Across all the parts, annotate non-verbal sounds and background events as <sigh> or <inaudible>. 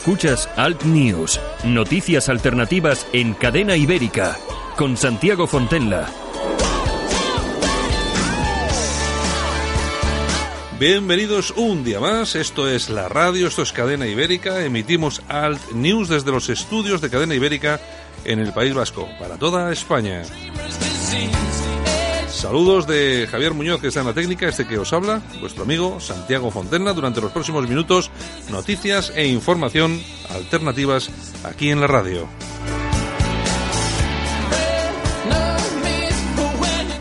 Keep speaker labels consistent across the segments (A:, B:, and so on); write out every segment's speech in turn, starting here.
A: Escuchas Alt News, noticias alternativas en cadena ibérica, con Santiago Fontenla.
B: Bienvenidos un día más, esto es la radio, esto es Cadena Ibérica, emitimos Alt News desde los estudios de Cadena Ibérica en el País Vasco, para toda España. Saludos de Javier Muñoz, que está en la técnica, este que os habla, vuestro amigo Santiago Fontenla. Durante los próximos minutos, noticias e información alternativas aquí en la radio.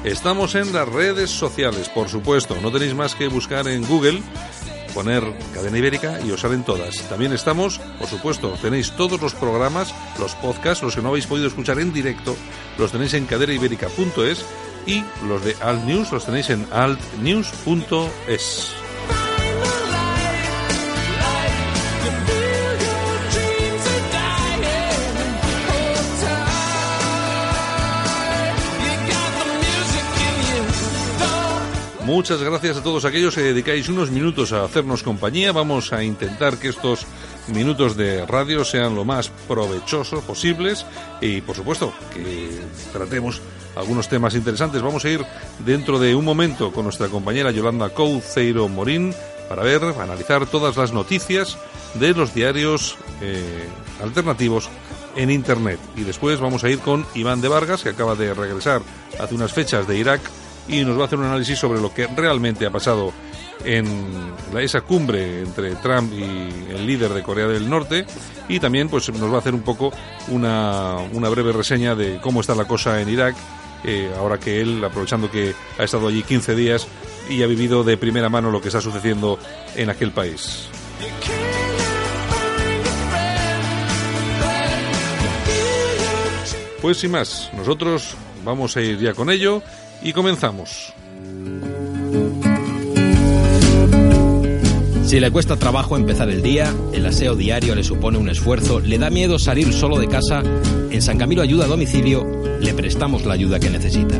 B: Estamos en las redes sociales, por supuesto. No tenéis más que buscar en Google, poner Cadena Ibérica y os salen todas. También estamos, por supuesto, tenéis todos los programas, los podcasts, los que no habéis podido escuchar en directo, los tenéis en cadenaibérica.es y los de Alt News los tenéis en altnews.es. Muchas gracias a todos aquellos que dedicáis unos minutos a hacernos compañía. Vamos a intentar que estos minutos de radio sean lo más provechosos posibles y, por supuesto, que tratemos algunos temas interesantes. Vamos a ir dentro de un momento con nuestra compañera Yolanda Couceiro Morín para ver, analizar todas las noticias de los diarios eh, alternativos en Internet. Y después vamos a ir con Iván de Vargas, que acaba de regresar hace unas fechas de Irak y nos va a hacer un análisis sobre lo que realmente ha pasado en la, esa cumbre entre Trump y el líder de Corea del Norte y también pues nos va a hacer un poco una, una breve reseña de cómo está la cosa en Irak eh, ahora que él, aprovechando que ha estado allí 15 días y ha vivido de primera mano lo que está sucediendo en aquel país. Pues sin más, nosotros vamos a ir ya con ello y comenzamos.
C: Si le cuesta trabajo empezar el día, el aseo diario le supone un esfuerzo, le da miedo salir solo de casa, en San Camilo Ayuda a Domicilio le prestamos la ayuda que necesita.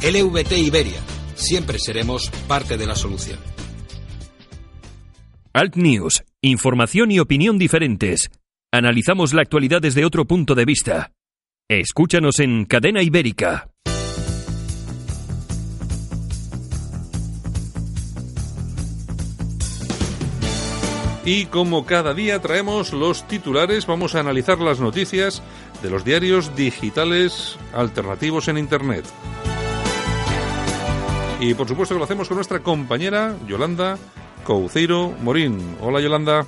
C: LVT Iberia, siempre seremos parte de la solución.
A: Alt News, información y opinión diferentes. Analizamos la actualidad desde otro punto de vista. Escúchanos en Cadena Ibérica.
B: Y como cada día traemos los titulares, vamos a analizar las noticias de los diarios digitales alternativos en Internet. Y por supuesto que lo hacemos con nuestra compañera Yolanda Couceiro Morín. Hola Yolanda.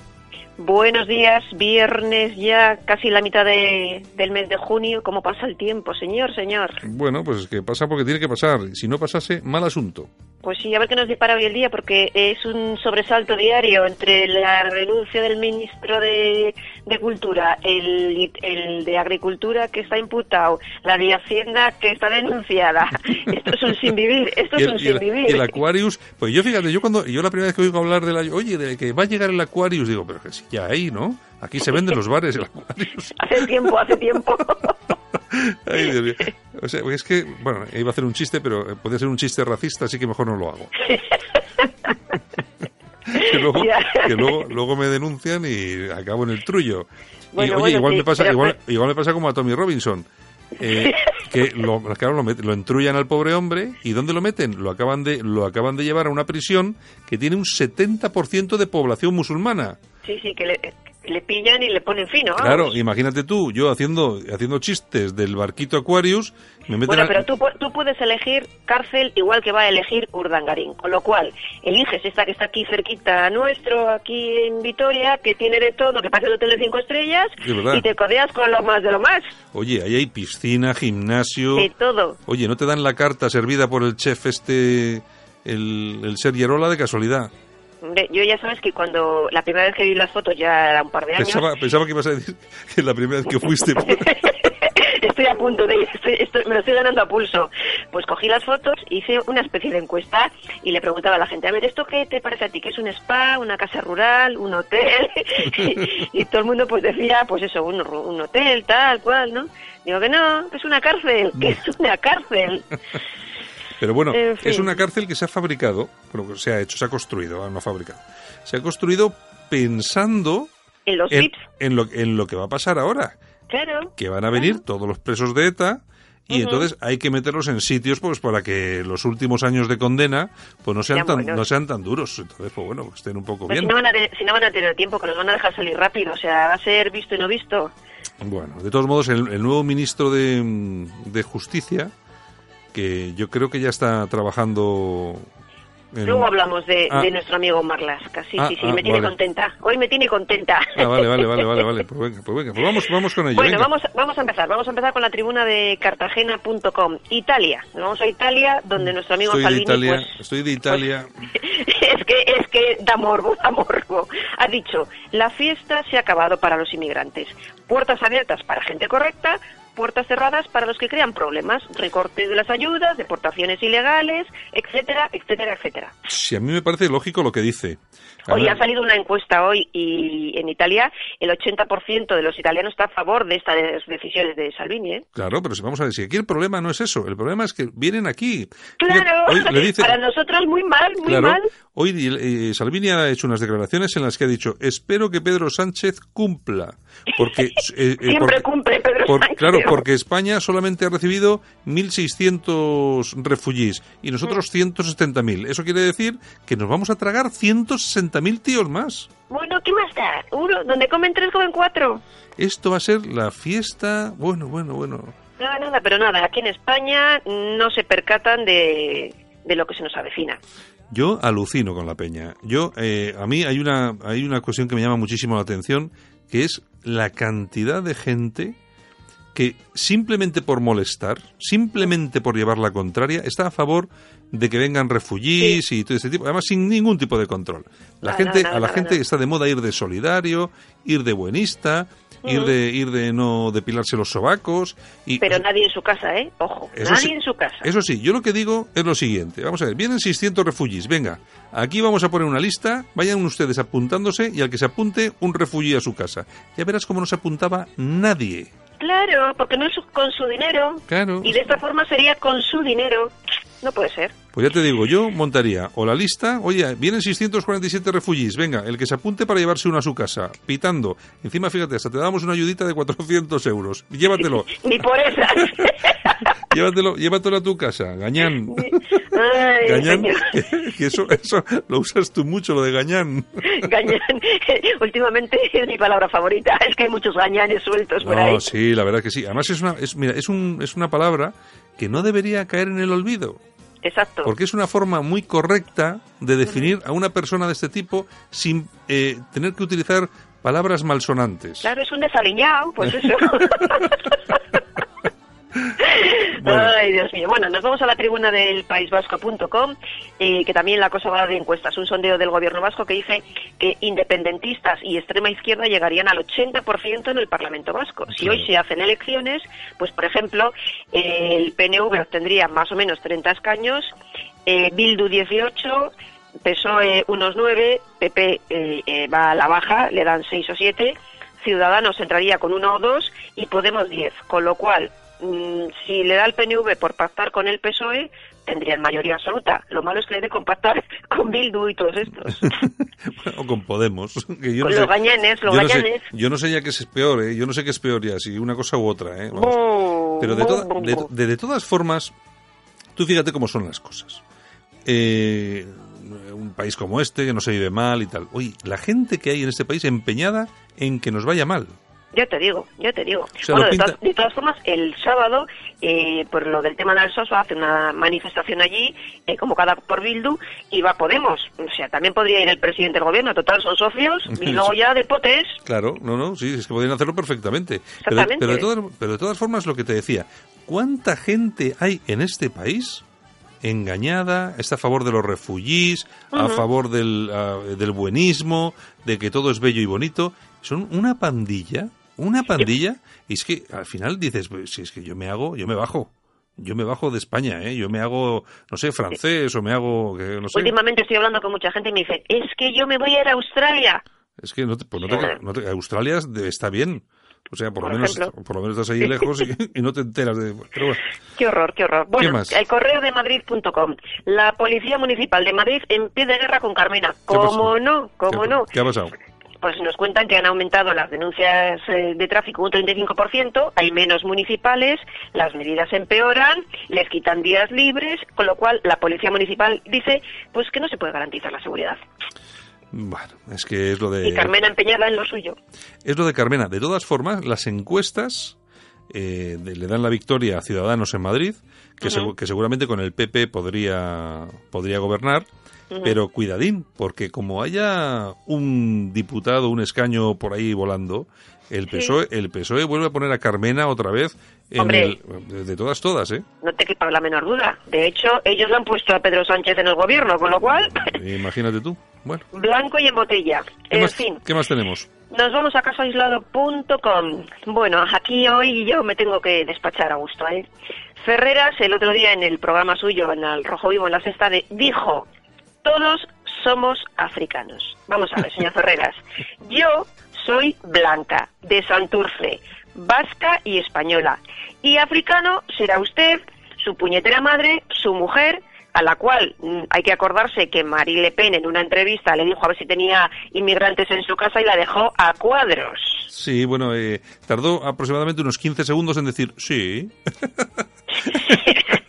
D: Buenos días, viernes ya casi la mitad de, del mes de junio. ¿Cómo pasa el tiempo, señor, señor?
B: Bueno, pues es que pasa porque tiene que pasar. Si no pasase, mal asunto.
D: Pues sí, a ver qué nos depara hoy el día, porque es un sobresalto diario entre la renuncia del ministro de, Cultura, el, el, de Agricultura que está imputado, la de Hacienda que está denunciada. <laughs> Esto es un sin vivir, esto es un sin vivir.
B: Y el Aquarius, pues yo fíjate, yo cuando yo la primera vez que oigo hablar de la, oye, de que va a llegar el Aquarius, digo, pero que sí, ya ahí, ¿no? Aquí se venden los bares el Aquarius. <laughs>
D: hace tiempo, hace tiempo. <laughs>
B: Ay, Dios mío. O sea, es que, bueno, iba a hacer un chiste, pero puede ser un chiste racista, así que mejor no lo hago. <laughs> que, luego, que luego, luego, me denuncian y acabo en el trullo. y, oye, igual, me pasa, igual, igual, me pasa como a Tommy Robinson. Eh, que lo, claro, lo, lo, entrullan al pobre hombre y ¿dónde lo meten? Lo acaban de, lo acaban de llevar a una prisión que tiene un 70% de población musulmana.
D: Sí, sí, que le, le pillan y le ponen fino. vamos.
B: Claro, imagínate tú, yo haciendo haciendo chistes del barquito Aquarius, me meten
D: Bueno,
B: a-
D: pero tú, tú puedes elegir cárcel igual que va a elegir Urdangarín, con lo cual eliges esta que está aquí cerquita nuestro, aquí en Vitoria, que tiene de todo, que parece el hotel de cinco estrellas,
B: Es
D: y te codeas con lo más de lo más,
B: Oye, ahí hay piscina, gimnasio.
D: de todo.
B: Oye, ¿no te dan la carta servida por el chef este, el, el Sergierola de casualidad?
D: Yo ya sabes que cuando la primera vez que vi las fotos ya era un par de años.
B: Pensaba, pensaba que ibas a decir que la primera vez que fuiste... por- <laughs>
D: estoy a punto de ir, estoy- estoy- me lo estoy ganando a pulso. Pues cogí las fotos, hice una especie de encuesta y le preguntaba a la gente, a ver, ¿esto qué te parece a ti? ¿Que es un spa, una casa rural, un hotel? y, <laughs> y todo el mundo pues decía, pues eso, un, un hotel, tal, cual, ¿no? Digo que no, que es una cárcel, que es una cárcel.
B: Pero bueno,
D: En fin.
B: es una cárcel que se ha fabricado, bueno, se ha hecho, se ha construido, no fabricado. Se ha construido pensando
D: En los
B: en, lo, en lo que va a pasar ahora.
D: claro.
B: que van a venir todos los presos de ETA y entonces hay que meterlos en sitios pues para que los últimos años de condena pues no sean tan no sean tan duros entonces pues bueno que estén un poco
D: Pues si,
B: bien
D: no van a tener, si no van a tener tiempo, que los van a dejar salir rápido, o sea, va a ser visto y no visto.
B: bueno de todos modos el, el nuevo ministro de, de justicia que yo creo que ya está trabajando en-
D: Luego hablamos de,
B: Ah.
D: de nuestro amigo Marlasca. Sí,
B: Ah,
D: sí, sí,
B: ah,
D: me tiene
B: vale.
D: contenta. Hoy me tiene contenta.
B: ah vale vale vale vale vale <laughs> pues venga pues venga pues vamos vamos con ello
D: Bueno,
B: venga.
D: vamos, vamos a empezar. Vamos a empezar con la tribuna de cartagena.com. Italia. Nos vamos a Italia, donde nuestro amigo
B: estoy de. Italia
D: pues,
B: estoy de Italia <laughs>
D: es que es que da morbo, da morbo. Ha dicho, la fiesta se ha acabado para los inmigrantes. Puertas abiertas para gente correcta, puertas cerradas para los que crean problemas, recortes de las ayudas, deportaciones ilegales, etcétera, etcétera, etcétera.
B: si a mí me parece lógico lo que dice A
D: Hoy
B: ver,
D: ha salido una encuesta hoy y en Italia el 80% de los italianos está a favor de estas decisiones de Salvini, ¿eh?
B: Claro, pero si vamos a ver, si aquí el problema no es eso, el problema es que vienen aquí.
D: Claro,
B: Hoy le dice,
D: para nosotros muy mal, muy
B: claro,
D: mal.
B: hoy eh, Salvini ha hecho unas declaraciones en las que ha dicho, espero que Pedro Sánchez cumpla, porque eh, eh,
D: Siempre
B: porque-
D: cumple
B: por- claro, porque España solamente ha recibido 1.600 refugiés y nosotros
D: Mm.
B: 170.000. Eso quiere decir que nos vamos a tragar 160.000 tíos más.
D: Bueno, ¿qué más da? Uno, donde comen tres, comen cuatro.
B: Esto va a ser la fiesta. Bueno, bueno, bueno.
D: Nada, nada, pero nada, aquí en España no se percatan de, de lo que se nos avecina.
B: Yo alucino con la peña. Yo, eh, a mí hay una, hay una cuestión que me llama muchísimo la atención, que es la cantidad de gente que simplemente por molestar, simplemente por llevar la contraria, está a favor de que vengan refugiés y todo este tipo, además sin ningún tipo de control. La gente, a la gente está de moda ir de solidario, ir de buenista, ir de ir de no depilarse los sobacos y
D: Pero nadie en su casa, ¿eh? Ojo,
B: eso
D: nadie
B: sí,
D: en su casa.
B: Eso sí, yo lo que digo es lo siguiente. Vamos a ver, vienen 600 refugiés. Venga, aquí vamos a poner una lista. Vayan ustedes apuntándose y al que se apunte, un refugié a su casa. Ya verás cómo no se apuntaba nadie.
D: Claro, porque no es con su dinero.
B: Claro.
D: Y de esta forma sería con su dinero. No puede ser.
B: Pues ya te digo, yo montaría o la lista, oye, vienen 647 refugiés, venga, el que se apunte para llevarse uno a su casa, pitando. Encima, fíjate, hasta te damos una ayudita de 400 euros. Llévatelo, <laughs>
D: Ni por esas. <laughs>
B: llévatelo, llévatelo a tu casa, gañán.
D: Ay,
B: Gañán, que, <laughs> que eso, eso lo usas tú mucho, lo de gañán.
D: Gañán. <laughs> Últimamente es mi palabra favorita. Es que hay muchos gañanes sueltos por ahí.
B: No, sí, la verdad que sí. Además es una, es, mira, es, un, es una palabra que no debería caer en el olvido,
D: Exacto.
B: porque es una forma muy correcta de definir a una persona de este tipo sin eh, tener que utilizar palabras malsonantes.
D: Claro, es un desaliñado, pues <laughs> eso.
B: Bueno.
D: Ay, Dios mío. Bueno, nos vamos a la tribuna del paisvasco.com, eh, que también la cosa va de encuestas. Un sondeo del gobierno vasco que dice que independentistas y extrema izquierda llegarían al 80% en el Parlamento vasco. Si
B: Claro.
D: hoy se hacen elecciones, pues por ejemplo, eh, el PNV obtendría más o menos 30 escaños, eh, Bildu 18, PSOE unos 9, PP eh, eh, va a la baja, le dan 6 o 7, Ciudadanos entraría con uno o dos y Podemos 10, con lo cual, si le da el PNV por pactar con el PSOE, tendrían mayoría absoluta. Lo malo es que le dé con pactar <laughs> con Bildu y todos estos. <laughs>
B: o con Podemos. que yo
D: Con
B: no
D: los
B: sé-
D: gañanes, los
B: yo no sé- yo no sé ya qué es peor, ¿eh? Yo no sé qué es peor ya, si una cosa u otra, ¿eh? Pero de, toda- de, de- de todas formas, tú fíjate cómo son las cosas. Eh, un país como este, que no se vive mal y tal. Oye, la gente que hay en este país empeñada en que nos vaya mal.
D: Yo te digo, yo te digo. bueno, de, todas, de todas formas, el sábado, eh, por lo del tema del SOS, va a hacer una manifestación allí, eh, convocada por Bildu, y va Podemos. O sea, también podría ir el presidente del gobierno, total, son socios, <laughs> y luego ya de potes,
B: Claro, no, no, sí, es que podrían hacerlo perfectamente.
D: Exactamente.
B: pero, de todas, pero de todas formas, lo que te decía, ¿cuánta gente hay en este país engañada, está a favor de los refugiés, a favor del, ah, del buenismo, de que todo es bello y bonito? Son una pandilla, una pandilla, y es que al final dices, pues, si es que yo me hago, yo me bajo. Yo me bajo de España, ¿eh? Yo me hago, no sé, francés o me hago, que, no sé.
D: últimamente estoy hablando con mucha gente y me dicen, es que yo me voy a ir a Australia.
B: Es que no te, pues no te- no te- Australia está bien. O sea, por,
D: Por
B: lo menos
D: ejemplo.
B: por lo menos estás ahí lejos y, <laughs> y no te enteras de... Pero bueno,
D: Qué horror, qué horror. Bueno,
B: más?
D: el correo de Madrid.com. La Policía Municipal de Madrid en pie de guerra con Carmena. ¿Cómo no? ¿Cómo
B: ¿qué,
D: no?
B: ¿Qué ha pasado?
D: Pues nos cuentan que han aumentado las denuncias eh, de tráfico un 35%, hay menos municipales, las medidas empeoran, les quitan días libres, con lo cual la Policía Municipal dice pues que no se puede garantizar la seguridad.
B: Bueno, es que es lo de...
D: Y Carmena empeñada en lo suyo.
B: Es lo de Carmena. De todas formas, las encuestas eh, de- le dan la victoria a Ciudadanos en Madrid, que, que seguramente con el PP podría, podría gobernar, pero cuidadín, porque como haya un diputado, un escaño por ahí volando, el PSOE, el PSOE vuelve a poner a Carmena otra vez en
D: Hombre.
B: el, de todas, todas, ¿eh?
D: No te quepa la menor duda. De hecho, ellos le han puesto a Pedro Sánchez en el gobierno, con lo cual, <laughs>
B: Imagínate tú. Bueno,
D: blanco y en botella.
B: ¿qué,
D: En
B: más,
D: fin.
B: ¿qué más tenemos?
D: Nos vamos a casoaislado.com. Bueno, aquí hoy yo me tengo que despachar a gusto, ¿eh? Ferreras, el otro día en el programa suyo, en el Rojo Vivo, en la Sexta, de, dijo, todos somos africanos. Vamos a ver, señor Ferreras. Yo soy blanca, de Santurce, vasca y española. Y africano será usted, su puñetera madre, su mujer, a la cual mm, hay que acordarse que Marie Le Pen en una entrevista le dijo a ver si tenía inmigrantes en su casa y la dejó a cuadros.
B: Sí, bueno, eh, tardó aproximadamente unos 15 segundos en decir sí. <laughs> <laughs>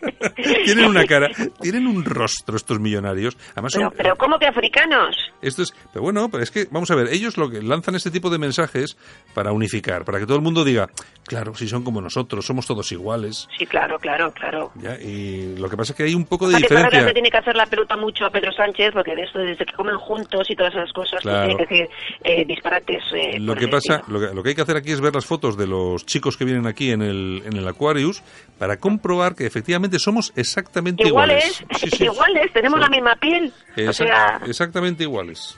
B: tienen una cara, tienen un rostro estos millonarios. Además son,
D: Pero, pero ¿cómo que africanos?
B: esto es, pero bueno, pero es que vamos a ver, ellos lo que lanzan este tipo de mensajes para unificar, para que todo el mundo diga, claro, si son como nosotros, somos todos iguales.
D: Sí, claro, claro, claro.
B: Ya, y lo que pasa es que hay un poco de
D: que
B: diferencia.
D: le tiene que hacer la pelota mucho a Pedro Sánchez, porque de esto, desde que comen juntos y todas esas cosas,
B: Claro.
D: tiene que decir eh, disparates. eh,
B: Lo que pasa, lo que, lo que hay que hacer aquí es ver las fotos de los chicos que vienen aquí en el, en el Aquarius para comprobar que efectivamente somos exactamente
D: Iguales,
B: iguales. <laughs> Sí, sí.
D: iguales, tenemos
B: Sí.
D: la misma piel. O
B: Exact-
D: sea,
B: exactamente iguales.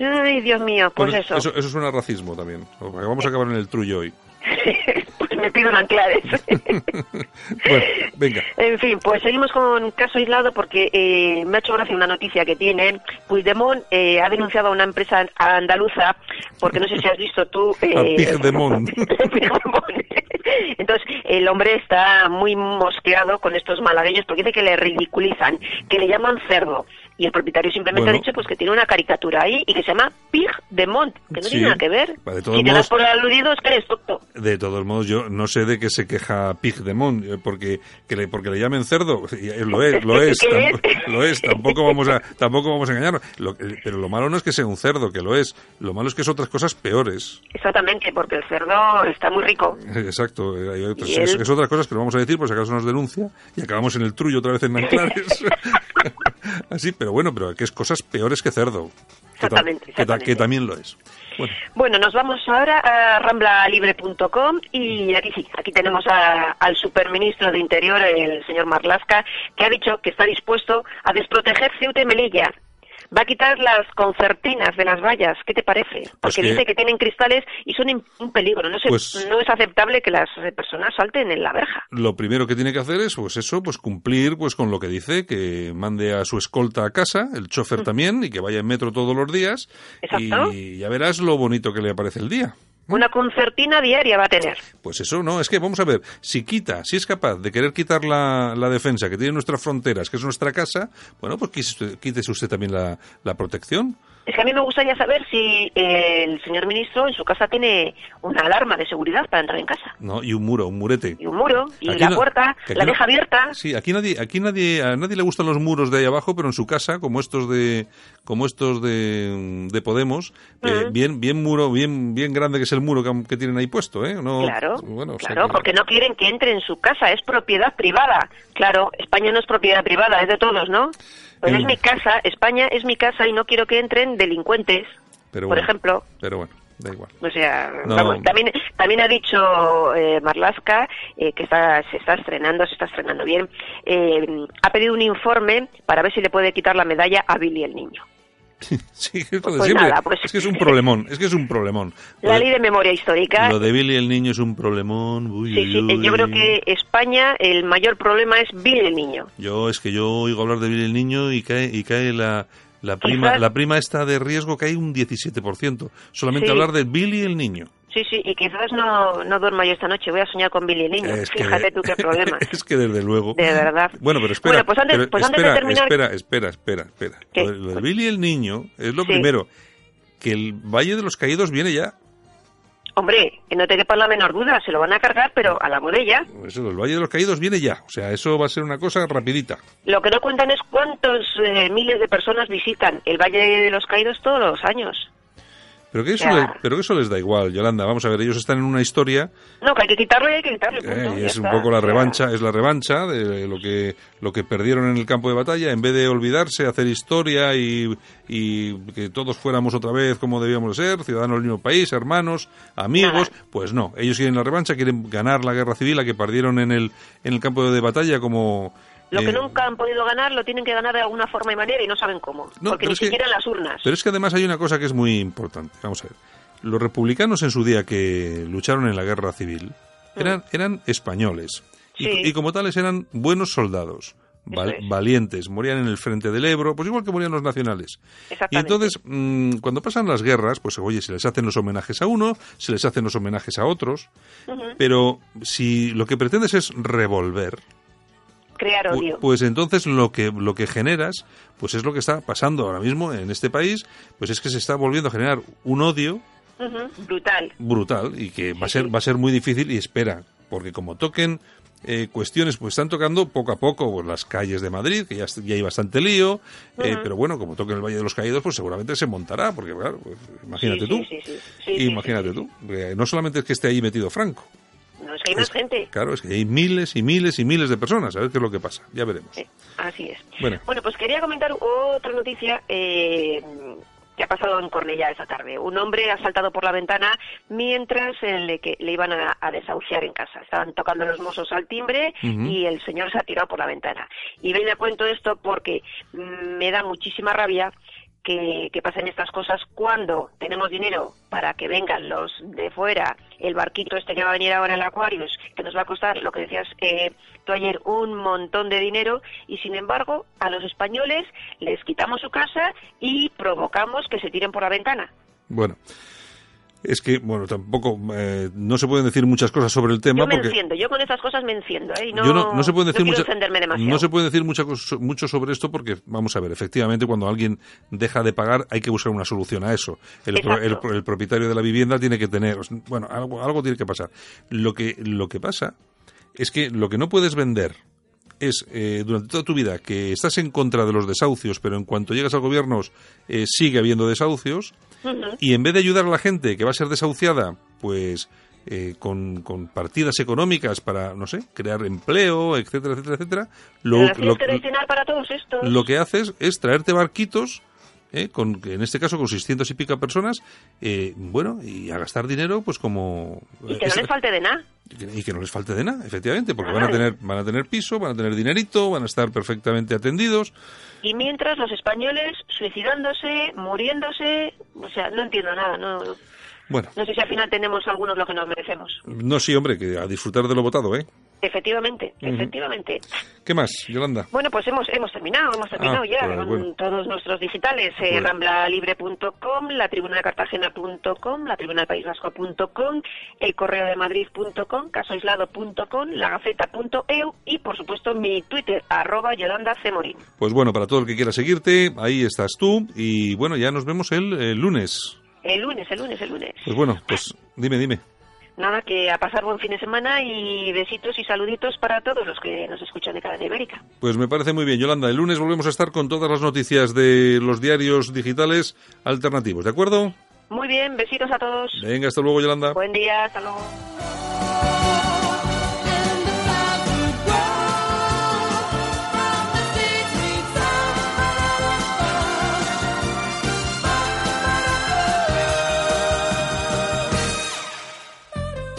D: ay, Dios mío, pues
B: Bueno,
D: eso.
B: eso. Eso suena racismo también. Vamos a acabar en el trullo hoy. <laughs>
D: me pido anclares. <laughs>
B: Bueno, venga.
D: En fin, pues seguimos con caso aislado porque eh, me ha hecho gracia una noticia que tiene. Puigdemont eh, ha denunciado a una empresa andaluza porque no sé si has visto tú... <laughs> Eh, <laughs>
B: A. Puigdemont.
D: Entonces, el hombre está muy mosqueado con estos malagueños porque dice que le ridiculizan, que le llaman cerdo. Y el propietario simplemente
B: Bueno.
D: ha dicho pues que tiene una caricatura ahí y que se llama Pig de Mont, que no
B: Sí.
D: tiene nada que ver.
B: De todos
D: si te
B: modos-
D: das por aludido es que eres tonto.
B: De todos modos, yo no sé de qué se queja Pigdemont, eh, porque que le, porque le llamen cerdo, <laughs> y, eh, lo es, lo <laughs> es,
D: ¿Qué
B: tam-
D: es?
B: lo es, tampoco vamos a, tampoco vamos a engañarnos. Lo que- pero lo malo no es que sea un cerdo, que lo es, lo malo es que es otras cosas peores.
D: Exactamente, porque el cerdo está muy rico. <laughs>
B: Exacto, eh, hay otras,
D: Y
B: es, es otras cosas que no vamos a decir por si acaso nos denuncia y acabamos en el trullo otra vez en Nanclares. Así, pero bueno, pero que es cosas peores que cerdo.
D: Exactamente,
B: que ta-
D: exactamente.
B: que también lo es. Bueno,
D: Bueno, nos vamos ahora a ramblalibre.com y aquí sí, aquí tenemos a- al superministro de Interior, el señor Marlasca, que ha dicho que está dispuesto a desproteger Ceuta y Melilla. Va a quitar las concertinas de las vallas, ¿qué te parece? Porque
B: que-
D: dice que tienen cristales y son un peligro. No, se-
B: Pues-
D: no es aceptable que las eh, personas salten en la verja.
B: lo primero que tiene que hacer es, pues eso, pues cumplir pues con lo que dice, que mande a su escolta a casa, el chofer también, y que vaya en metro todos los días,
D: Exacto.
B: y ya verás lo bonito que le aparece el día.
D: Una concertina diaria va a tener.
B: Pues eso, no, es que vamos a ver, si quita, si es capaz de querer quitar la, la defensa que tiene nuestras fronteras, que es nuestra casa, bueno, pues quítese usted, también la, la protección.
D: Es que a mí me gustaría saber si eh, el señor ministro en su casa tiene una alarma de seguridad para entrar en casa.
B: No, y un muro, un murete.
D: Y un muro, y
B: Aquí
D: la
B: no-
D: puerta, la
B: no-
D: deja abierta.
B: Sí, aquí nadie, aquí nadie, a nadie le gustan los muros de ahí abajo, pero en su casa, como estos de, como estos de, de Podemos, eh, bien, bien muro, bien, bien grande que es el muro que, que tienen ahí puesto, ¿eh? No,
D: Claro,
B: bueno, o sea
D: claro,
B: que-
D: porque no quieren que entre en su casa, es propiedad privada. Claro, España no es propiedad privada, es de todos, ¿no?
B: El-
D: es mi casa, España es mi casa y no quiero que entren delincuentes,
B: pero
D: por
B: bueno,
D: ejemplo.
B: Pero bueno, da igual.
D: O sea,
B: No.
D: vamos, también, también ha dicho eh, Marlaska eh, que está, se está estrenando, se está estrenando bien. Eh, ha pedido un informe para ver si le puede quitar la medalla a Billy el niño. <laughs>
B: Sí, es lo de
D: Pues
B: siempre.
D: nada, pues-
B: Es que es un problemón, es que es un problemón.
D: La ley de memoria histórica.
B: Lo de Billy el niño es un problemón. uy,
D: Sí, sí,
B: uy,
D: yo creo que España el mayor problema es Billy el niño.
B: Yo es que yo oigo hablar de Billy el niño y cae y cae la la prima
D: Quizás-
B: la prima esta de riesgo cae un 17%. Solamente
D: Sí.
B: hablar de Billy el niño.
D: Sí, sí, y quizás no, no duerma yo esta noche, voy a soñar con Billy el niño.
B: Es que-
D: Fíjate tú qué <laughs> problema.
B: es que desde luego.
D: De verdad.
B: Bueno, pero espera.
D: Bueno, pues antes-
B: pero
D: pues antes de
B: espera,
D: terminar-
B: espera, espera, espera, espera.
D: ¿Qué?
B: Lo de, de Billy el niño es lo
D: Sí.
B: primero. Que el Valle de los Caídos viene ya.
D: Hombre, que no te quepa la menor duda, se lo van a cargar, pero a la bodella.
B: Eso, el Valle de los Caídos viene ya. O sea, eso va a ser una cosa rapidita.
D: Lo que no cuentan es cuántos eh, miles de personas visitan el Valle de los Caídos todos los años.
B: Pero que, eso
D: Ya.
B: les, pero que eso les da igual, Yolanda. Vamos a ver, ellos están en una historia
D: No, que hay que quitarlo y hay que quitarlo.
B: eh, y es un poco la revancha, es la revancha de lo que lo que perdieron en el campo de batalla. En vez de olvidarse, hacer historia y, y que todos fuéramos otra vez como debíamos de ser, ciudadanos del mismo país, hermanos, amigos, pues no. Ellos quieren la revancha, quieren ganar la guerra civil, la que perdieron en el en el campo de batalla como
D: Lo que
B: eh,
D: nunca han podido ganar lo tienen que ganar de alguna forma y manera y no saben cómo.
B: No,
D: porque ni
B: que-
D: siquiera en las urnas.
B: Pero es que además hay una cosa que es muy importante. Vamos a ver. Los republicanos en su día que lucharon en la guerra civil eran, eran españoles. Y,
D: Mm. Sí.
B: y como tales eran buenos soldados. val-
D: Eso es.
B: valientes, morían en el frente del Ebro, pues igual que morían los nacionales. Y entonces, mm, cuando pasan las guerras, pues oye, se les hacen los homenajes a uno, se les hacen los homenajes a otros, pero si lo que pretendes es revolver,
D: Crear
B: Pu-
D: odio.
B: Pues entonces lo que lo que generas, pues es lo que está pasando ahora mismo en este país, pues es que se está volviendo a generar un odio
D: Brutal.
B: brutal y que va a ser va a ser muy difícil y espera, porque como toquen eh, cuestiones, pues están tocando poco a poco pues, las calles de Madrid, que ya, ya hay bastante lío, eh, pero bueno, como toquen el Valle de los Caídos, pues seguramente se montará, porque claro, pues, imagínate
D: Sí,
B: tú,
D: sí, sí,
B: imagínate tú, no solamente es que esté ahí metido Franco,
D: No, es que hay más
B: es-
D: gente.
B: claro, es que hay miles y miles y miles de personas, a ver qué es lo que pasa, ya veremos.
D: Sí, así es.
B: Bueno.
D: pues quería comentar otra noticia eh, que ha pasado en Cornellá esa tarde. Un hombre ha saltado por la ventana mientras le, que, le iban a, a desahuciar en casa. Estaban tocando los mozos al timbre y el señor se ha tirado por la ventana. Y ven a cuento esto porque me da muchísima rabia que, que pasen estas cosas cuando tenemos dinero para que vengan los de fuera, el barquito este que va a venir ahora el Aquarius, que nos va a costar, lo que decías eh, tú ayer, un montón de dinero, y sin embargo a los españoles les quitamos su casa y provocamos que se tiren por la ventana.
B: Bueno, es que, bueno, tampoco, eh, no se pueden decir muchas cosas sobre el tema
D: Yo me
B: porque...
D: enciendo, yo con estas cosas me enciendo, ¿eh? Y no,
B: yo no, no se puede decir mucha-
D: demasiado.
B: no se puede decir mucha mucho sobre esto porque vamos a ver efectivamente cuando alguien deja de pagar hay que buscar una solución a eso el, pro- el, el propietario de la vivienda tiene que tener bueno algo, algo tiene que pasar lo que lo que pasa es que lo que no puedes vender es eh, durante toda tu vida que estás en contra de los desahucios pero en cuanto llegas al gobierno eh, sigue habiendo desahucios Y en vez de ayudar a la gente que va a ser desahuciada, pues eh, con, con partidas económicas para, no sé, crear empleo, etcétera, etcétera, etcétera, lo, lo,
D: destinar para todos estos.
B: lo que haces es traerte barquitos, eh, con, en este caso con 600 y pico personas, eh, bueno, y a gastar dinero, pues como...
D: y que no
B: es-
D: les falte de nada.
B: y que- y que no les falte de nada, efectivamente, porque
D: Ah,
B: van a tener van a tener piso, van a tener dinerito, van a estar perfectamente atendidos.
D: Y mientras los españoles suicidándose, muriéndose, o sea, no entiendo nada, no,
B: Bueno,
D: no sé si al final tenemos algunos lo que nos merecemos.
B: no sí, hombre, que a disfrutar de lo votado, ¿eh?
D: Efectivamente, efectivamente.
B: ¿Qué más, Yolanda?
D: Bueno, pues hemos hemos terminado, hemos terminado
B: Ah,
D: ya
B: pues,
D: con
B: bueno.
D: todos nuestros digitales, eh,
B: Pues-
D: ramblalibre.com, la tribuna de Cartagena.com, la tribuna del País Vasco.com, el correo de Madrid.com, casoaislado.com, la gaceta.eu y, por supuesto, mi Twitter, arroba Yolanda C. Morín.
B: Pues bueno, para todo el que quiera seguirte, ahí estás tú y bueno, ya nos vemos el, el lunes.
D: El lunes, el lunes, el lunes.
B: Pues bueno, pues dime, dime.
D: Nada, que a pasar buen fin de semana y besitos y saluditos para todos los que nos escuchan de Cadena Ibérica.
B: Pues me parece muy bien, Yolanda. El lunes volvemos a estar con todas las noticias de los diarios digitales alternativos, ¿de acuerdo?
D: Muy bien, besitos a todos.
B: Venga, hasta luego, Yolanda.
D: Buen día, hasta luego.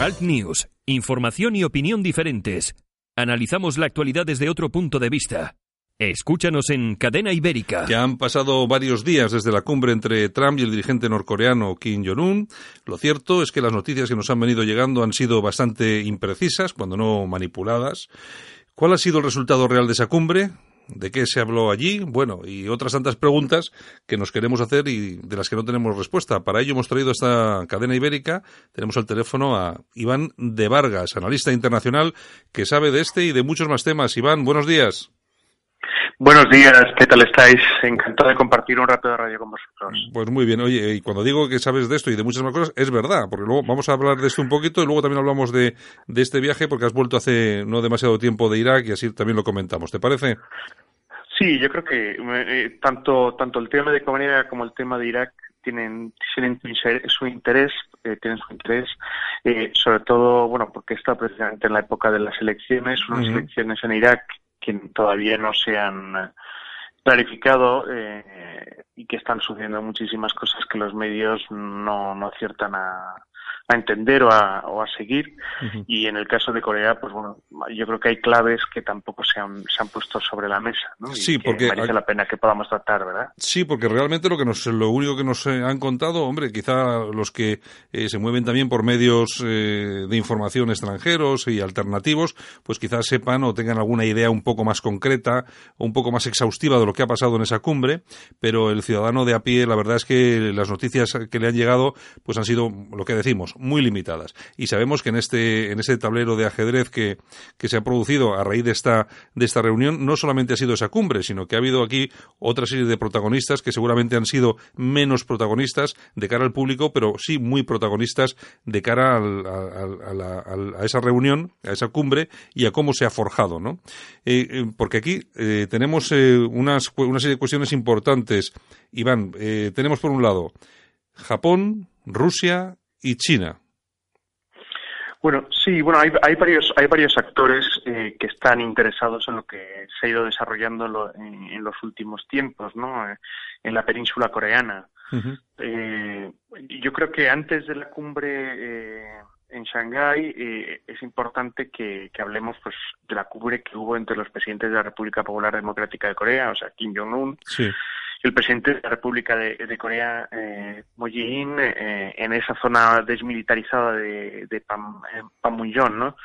A: Alt News, información y opinión diferentes. Analizamos la actualidad desde otro punto de vista. Escúchanos en Cadena Ibérica.
B: Ya han pasado varios días desde la cumbre entre Trump y el dirigente norcoreano Kim Jong-un. Lo cierto es que las noticias que nos han venido llegando han sido bastante imprecisas, cuando no manipuladas. ¿Cuál ha sido el resultado real de esa cumbre? ¿De qué se habló allí? Bueno, y otras tantas preguntas que nos queremos hacer y de las que no tenemos respuesta. Para ello hemos traído esta cadena ibérica, tenemos al teléfono a Iván de Vargas, analista internacional que sabe de este y de muchos más temas. Iván, buenos días.
E: Buenos días, ¿qué tal estáis? Encantado de compartir un rato de radio con vosotros.
B: Pues muy bien, oye, y cuando digo que sabes de esto y de muchas más cosas, es verdad, porque luego vamos a hablar de esto un poquito y luego también hablamos de, de este viaje porque has vuelto hace no demasiado tiempo de Irak y así también lo comentamos, ¿te parece?
E: Sí, yo creo que eh, tanto tanto el tema de Comunidad como el tema de Irak tienen, tienen su interés, eh, tienen su interés, eh, sobre todo, bueno, porque está precisamente en la época de las elecciones, unas elecciones en Irak que todavía no se han eh, clarificado eh, y que están sucediendo muchísimas cosas que los medios no, no aciertan a, a entender o a, o a seguir. Y en el caso de Corea, pues bueno, yo creo que hay claves que tampoco se han, se han puesto sobre la mesa, ¿no? Y
B: Sí,
E: que
B: porque
E: merece
B: hay-
E: la pena que podamos tratar, ¿verdad?
B: Sí, porque realmente lo que nos, lo único que nos eh, han contado, hombre, quizá los que eh, se mueven también por medios eh, de información extranjeros y alternativos, pues quizás sepan o tengan alguna idea un poco más concreta o un poco más exhaustiva de lo que ha pasado en esa cumbre, pero el ciudadano de a pie, la verdad es que las noticias que le han llegado, pues han sido lo que decimos, muy limitadas. Y sabemos que en este, en ese tablero de ajedrez que, que se ha producido a raíz de esta, de esta reunión, no solamente ha sido esa cumbre, sino que ha habido aquí otra serie de protagonistas que seguramente han sido menos protagonistas de cara al público, pero sí muy protagonistas de cara al- al- a, la- a esa reunión, a esa cumbre y a cómo se ha forjado, ¿no? Eh, eh, porque aquí eh, tenemos unas, una serie de cuestiones importantes. Iván, tenemos por un lado Japón, Rusia y China.
E: Bueno, sí, bueno, hay, hay varios hay varios actores eh, que están interesados en lo que se ha ido desarrollando en, lo- en- en los últimos tiempos, ¿no? Eh, en la península coreana. Eh, yo creo que antes de la cumbre eh, en Shanghái eh, es importante que, que hablemos pues de la cumbre que hubo entre los presidentes de la República Popular Democrática de Corea, o sea, Kim Jong-un,
B: Sí.
E: El presidente de la República de, de Corea, eh, Moon Jae-in, eh, en esa zona desmilitarizada de, de Pam, eh, Panmunjom, ¿no?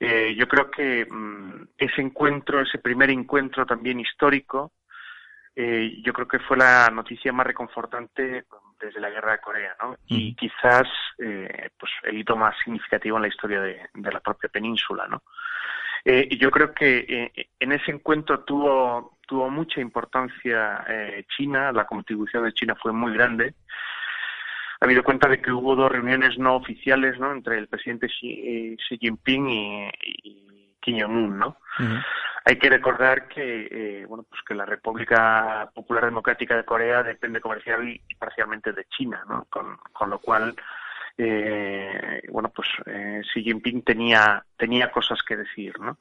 E: Eh, yo creo que mm, ese encuentro, ese primer encuentro también histórico, eh, yo creo que fue la noticia más reconfortante desde la guerra de Corea, ¿no? Y quizás, eh, pues, el hito más significativo en la historia de, de la propia península, ¿no? Eh, yo creo que en ese encuentro tuvo tuvo mucha importancia eh, China, la contribución de China fue muy grande. Ha habido cuenta de que hubo dos reuniones no oficiales, ¿no? Entre el presidente Xi, eh, Xi Jinping y, y Kim Jong-un, ¿no? Hay que recordar que eh, bueno pues que la República Popular Democrática de Corea depende comercial y parcialmente de China, ¿no? Con, con lo cual eh, bueno pues eh, Xi Jinping tenía tenía cosas que decir, ¿no?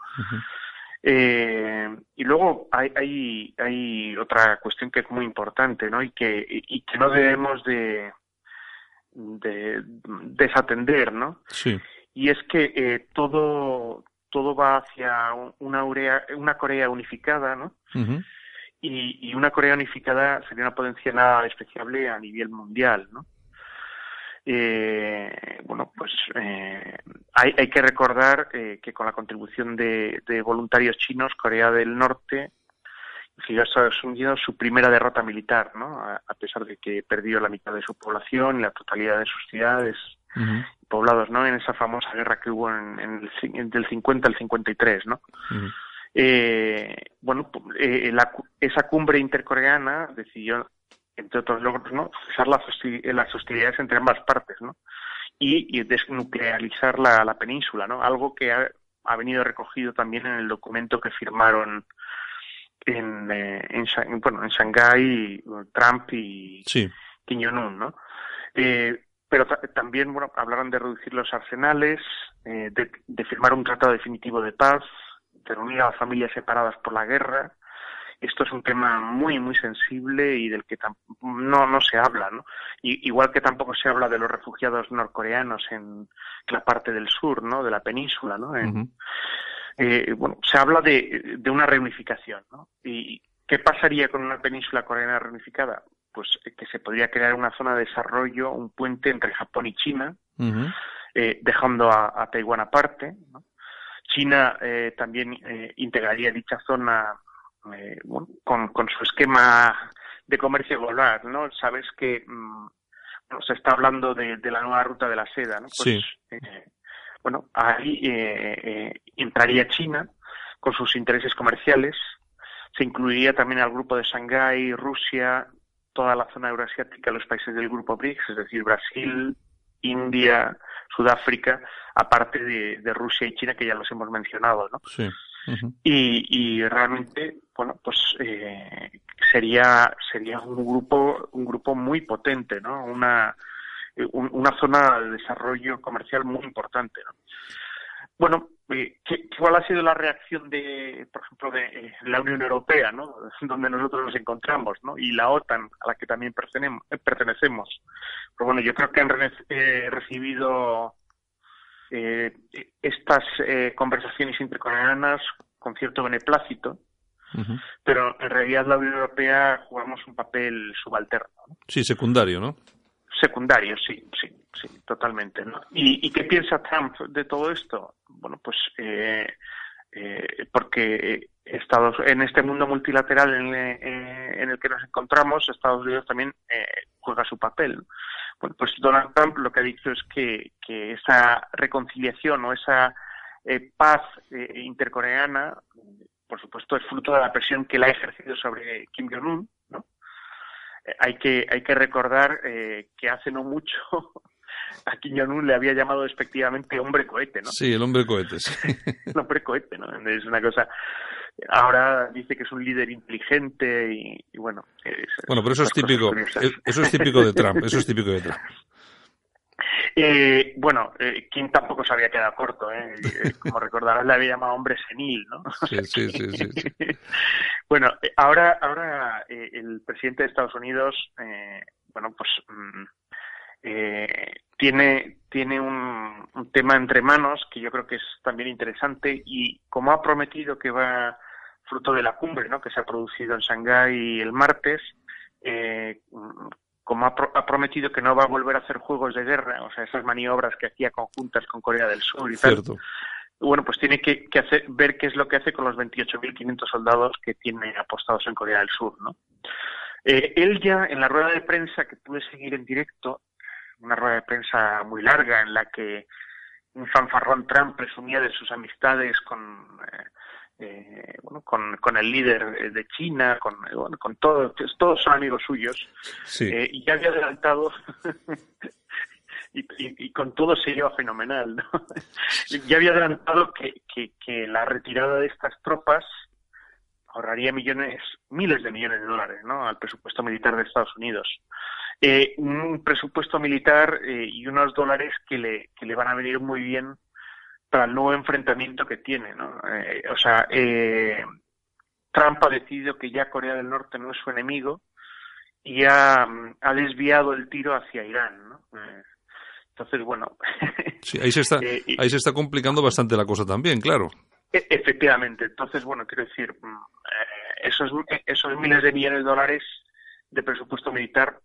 E: Eh, y luego hay, hay hay otra cuestión que es muy importante, ¿no? Y que y que no debemos de de desatender, ¿no?
B: Sí.
E: y es que eh, todo todo va hacia una Urea- una Corea unificada, ¿no? Y, y una Corea unificada sería una potencia nada despreciable a nivel mundial, ¿no? Eh, bueno, pues eh, hay, hay, que recordar eh, que con la contribución de, de, voluntarios chinos, Corea del Norte consiguió a Estados Unidos su primera derrota militar, ¿no? A, a, pesar de que perdió la mitad de su población y la totalidad de sus ciudades uh -huh. poblados, ¿no? En esa famosa guerra que hubo en, en el, del 50 al 53, ¿no? Uh -huh. eh, bueno, eh, la, esa cumbre intercoreana decidió entre otros logros, ¿no? cesar las, hostilidades entre ambas partes, ¿no? Y, y desnuclearizar la, la, península, ¿no? Algo que ha, ha, venido recogido también en el documento que firmaron en, eh, en, bueno, en Shanghái Trump y
B: sí.
E: Kim Jong-un, ¿no? Eh, pero también, bueno, hablaron de reducir los arsenales, eh, de, de firmar un tratado definitivo de paz, de reunir a las familias separadas por la guerra, esto es un tema muy muy sensible y del que no no se habla no y, igual que tampoco se habla de los refugiados norcoreanos en la parte del sur no de la península no en, uh -huh. eh, bueno se habla de, de una reunificación no y qué pasaría con una península coreana reunificada pues que se podría crear una zona de desarrollo un puente entre Japón y China uh -huh. eh, dejando a, a, Taiwán aparte ¿no? China eh, también eh, integraría dicha zona eh, bueno, con, con, su esquema de comercio global, ¿no? Sabes que mmm, se está hablando de, de, la nueva ruta de la seda, ¿no? Pues,
B: sí.
E: Eh, bueno, ahí eh, entraría China con sus intereses comerciales, se incluiría también al grupo de Shanghái, Rusia, toda la zona euroasiática, los países del grupo BRICS, es decir, Brasil, India, Sudáfrica, aparte de, de Rusia y China, que ya los hemos mencionado, ¿no?
B: Sí.
E: Y, y, realmente bueno pues eh, sería sería un grupo un grupo muy potente no una un, una zona de desarrollo comercial muy importante ¿no? bueno eh, ¿qué, cuál ha sido la reacción de por ejemplo de eh, la Unión Europea no <laughs> donde nosotros nos encontramos no y la OTAN a la que también pertenecemos. Pero bueno yo creo que han re recibido eh, estas eh, conversaciones intercoreanas con cierto beneplácito, uh -huh. pero en realidad la Unión Europea jugamos un papel subalterno. ¿no?
B: Sí, secundario, ¿no?
E: Secundario, sí, sí, sí, totalmente. ¿no? ¿Y, ¿Y, qué piensa Trump de todo esto? Bueno, pues eh, eh, porque Estados, en este mundo multilateral en, en, el que nos encontramos, Estados Unidos también eh, juega su papel. ¿no? Bueno, pues Donald Trump lo que ha dicho es que, que esa reconciliación o esa eh, paz eh, intercoreana, por supuesto, es fruto de la presión que la ha ejercido sobre Kim Jong-un, ¿no? Eh, hay, que, hay que recordar eh, que hace no mucho <laughs> a Kim Jong-un le había llamado despectivamente hombre cohete, ¿no?
B: Sí, el hombre cohete, sí. <laughs>
E: el hombre cohete, ¿no? Es una cosa ahora dice que es un líder inteligente y, y bueno. Es,
B: bueno, pero eso es típico, eso es típico de Trump, eso es típico de Trump. <laughs>
E: Eh, bueno, eh, Kim tampoco se había quedado corto, ¿eh? como recordarás le había llamado hombre senil, ¿no? <laughs>
B: Sí, sí, sí, sí, sí. <laughs>
E: bueno, ahora, ahora eh, el presidente de Estados Unidos, eh, bueno, pues mmm, tiene tiene un, un, tema entre manos que yo creo que es también interesante y como ha prometido que va fruto de la cumbre, ¿no? Que se ha producido en Shanghái el martes. Eh, como ha, pro ha, prometido que no va a volver a hacer juegos de guerra, o sea, esas maniobras que hacía conjuntas con Corea del Sur y
B: Cierto.
E: tal. Bueno, pues tiene que, que hacer, ver qué es lo que hace con los 28.500 soldados que tiene apostados en Corea del Sur, ¿no? Eh, él ya, en la rueda de prensa que pude seguir en directo, una rueda de prensa muy larga en la que un fanfarrón Trump presumía de sus amistades con eh, eh, bueno, con, con, el líder de China, con, bueno, con todos, todos son amigos suyos,
B: sí.
E: eh, y ya había adelantado, <laughs> y, y, y, con todo se lleva fenomenal, ¿no? <laughs> ya había adelantado que, que, que, la retirada de estas tropas ahorraría millones, miles de millones de dólares, ¿no? Al presupuesto militar de Estados Unidos. Eh, un presupuesto militar eh, y unos dólares que le, que le van a venir muy bien para el nuevo enfrentamiento que tiene, ¿no? Eh, o sea, eh, Trump ha decidido que ya Corea del Norte no es su enemigo y ha, ha desviado el tiro hacia Irán, ¿no? Entonces, bueno. <laughs>
B: sí, ahí se está, ahí se está complicando bastante la cosa también, claro.
E: E, Efectivamente. Entonces, bueno, quiero decir, esos, esos miles de millones de dólares de presupuesto militar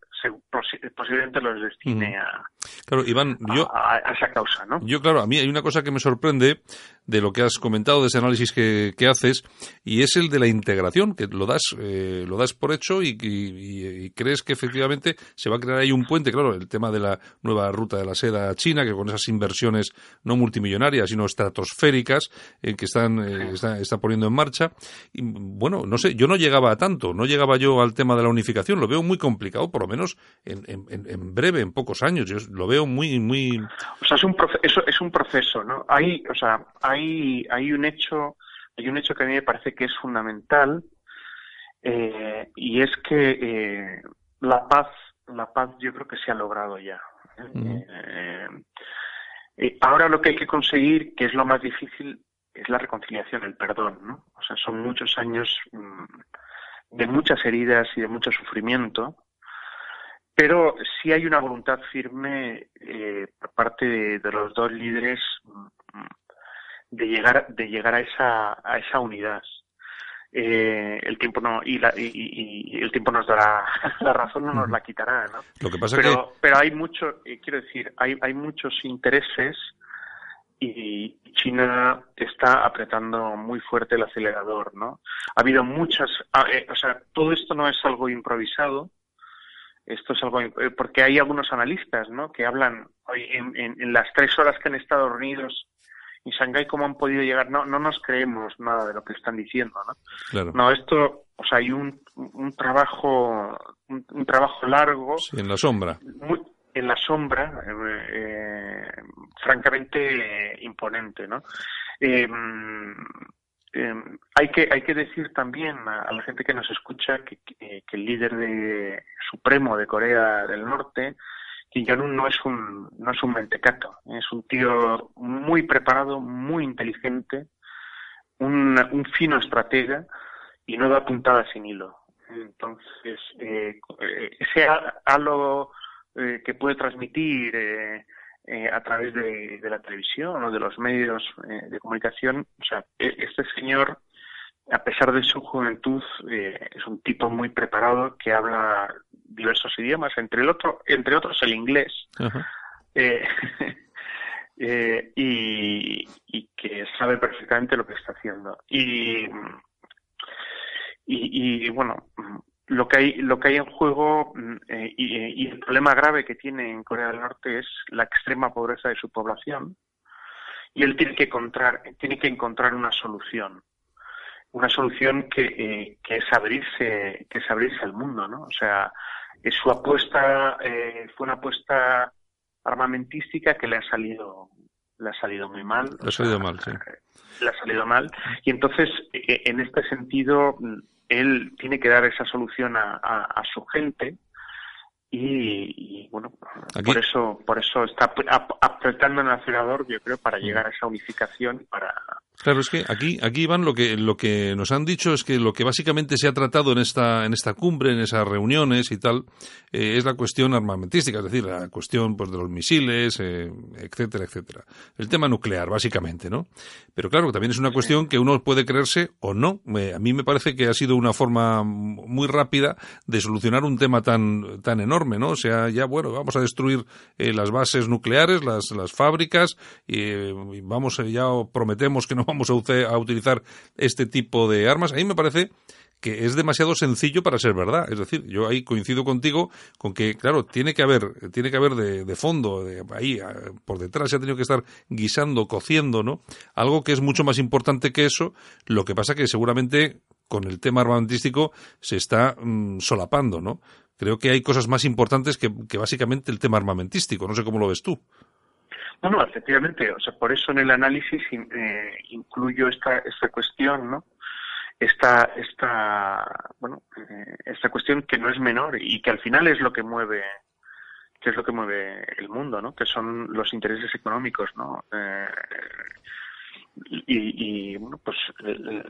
E: posiblemente los destine a,
B: claro, Iván, yo,
E: a, esa causa, ¿no?
B: Yo, claro, a mí hay una cosa que me sorprende de lo que has comentado, de ese análisis que, que haces, y es el de la integración, que lo das, eh, lo das por hecho y, y, crees que efectivamente se va a crear ahí un puente, claro, el tema de la nueva ruta de la seda china, que con esas inversiones no multimillonarias, sino estratosféricas, eh, que están, eh, está, está, poniendo en marcha. Y, bueno, no sé, yo no llegaba a tanto, no llegaba yo al tema de la unificación, lo veo muy complicado, por lo menos en, en, en breve, en pocos años, yo lo veo muy, muy...
E: O sea, es un, eso es un proceso, ¿no? Hay, o sea, hay hay, un hecho, hay un hecho que a mí me parece que es fundamental eh, y es que eh, la paz, la paz yo creo que se ha logrado ya. ¿eh? ahora lo que hay que conseguir, que es lo más difícil, es la reconciliación, el perdón, ¿no? O sea, son muchos años mm, de muchas heridas y de mucho sufrimiento, pero sí hay una voluntad firme por parte de, los dos líderes mm, de llegar de llegar a esa a esa unidad. Eh, el tiempo no y, la, y, el tiempo nos dará <laughs> la razón no nos la quitará no
B: lo que pasa
E: pero pero hay mucho eh, quiero decir hay hay muchos intereses y China está apretando muy fuerte el acelerador no ha habido muchas ah, eh, o sea todo esto no es algo improvisado esto es algo porque hay algunos analistas no que hablan en, en, en las tres horas que han estado reunidos y Shanghái cómo han podido llegar, no, no nos creemos nada de lo que están diciendo, ¿no?
B: Claro.
E: No, esto, o sea, hay un, un trabajo, un, trabajo largo.
B: en la sombra.
E: en la sombra, eh, eh, francamente imponente, ¿no? Em, hay que hay que decir también a, la gente que nos escucha que, el líder de, supremo de Corea del Norte Kim Jong-un no es un mentecato, es un tío muy preparado, muy inteligente, un, fino estratega y no da puntada sin hilo. Entonces, eh, ese halo eh, que puede transmitir eh, eh, a través de, de, la televisión o de los medios eh, de comunicación, o sea, e, este señor, a pesar de su juventud, es un tipo muy preparado que habla diversos idiomas, entre, el otro, entre otros el inglés, eh, <laughs> eh, y, y, que sabe perfectamente lo que está haciendo. Y, y, y bueno, lo que hay, lo que hay en juego eh, y, y, el problema grave que tiene en Corea del Norte es la extrema pobreza de su población y él tiene que encontrar, tiene que encontrar una solución una solución que, eh, que es abrirse que es abrirse al mundo no o sea su apuesta eh, fue una apuesta armamentística que le ha salido le ha salido muy mal.
B: Le ha salido mal, sí.
E: Le ha salido mal. Y entonces, eh, en este sentido, él tiene que dar esa solución a, a, su gente y, y bueno, por eso por eso está apretando en el acelerador, yo creo, para llegar a esa unificación, para
B: Claro, es que aquí, aquí Iván, lo que, lo que nos han dicho es que lo que básicamente se ha tratado en esta, en esta cumbre, en esas reuniones y tal, eh, es la cuestión armamentística, es decir, la cuestión pues, de los misiles, eh, etcétera, etcétera. El tema nuclear, básicamente, ¿no? Pero claro, también es una cuestión que uno puede creerse o no. a mí me parece que ha sido una forma muy rápida de solucionar un tema tan, tan enorme, ¿no? O sea, ya, bueno, vamos a destruir eh, las bases nucleares, las, las fábricas, y vamos, ya prometemos que no vamos a, utilizar este tipo de armas. A mí me parece que es demasiado sencillo para ser verdad. Es decir, yo ahí coincido contigo con que, claro, tiene que haber, tiene que haber de, fondo, de, ahí, por detrás se ha tenido que estar guisando, cociendo, ¿no? Algo que es mucho más importante que eso. Lo que pasa que seguramente con el tema armamentístico se está mm, solapando, ¿no? Creo que hay cosas más importantes que, que básicamente el tema armamentístico. No sé cómo lo ves tú.
E: No, no, efectivamente, o sea, por eso en el análisis eh, incluyo esta, esta cuestión, ¿no? Esta, esta, bueno, eh, esta cuestión que no es menor y que al final es lo que mueve, que es lo que mueve el mundo, ¿no? Que son los intereses económicos, ¿no? Eh, y, y, bueno, pues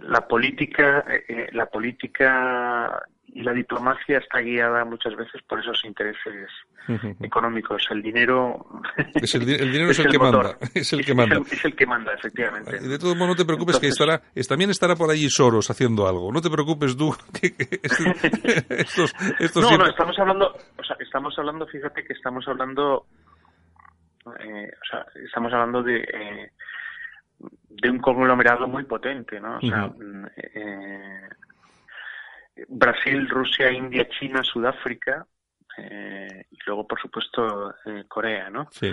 E: la política, la política y la diplomacia está guiada muchas veces por esos intereses económicos. El dinero <laughs>
B: es el, dinero es, el, que manda, <laughs> es el que manda.
E: Es el, que manda, efectivamente.
B: De todos modos, no te preocupes que estará, también estará por allí Soros haciendo algo. No te preocupes tú <laughs> que, estos, estos
E: no, no, estamos hablando, o sea, estamos hablando, fíjate que estamos hablando, eh, o sea, estamos hablando de eh, de un conglomerado muy potente, ¿no? O sea, eh, Brasil, Rusia, India, China, Sudáfrica eh, y luego, por supuesto, eh, Corea, ¿no?
B: Sí.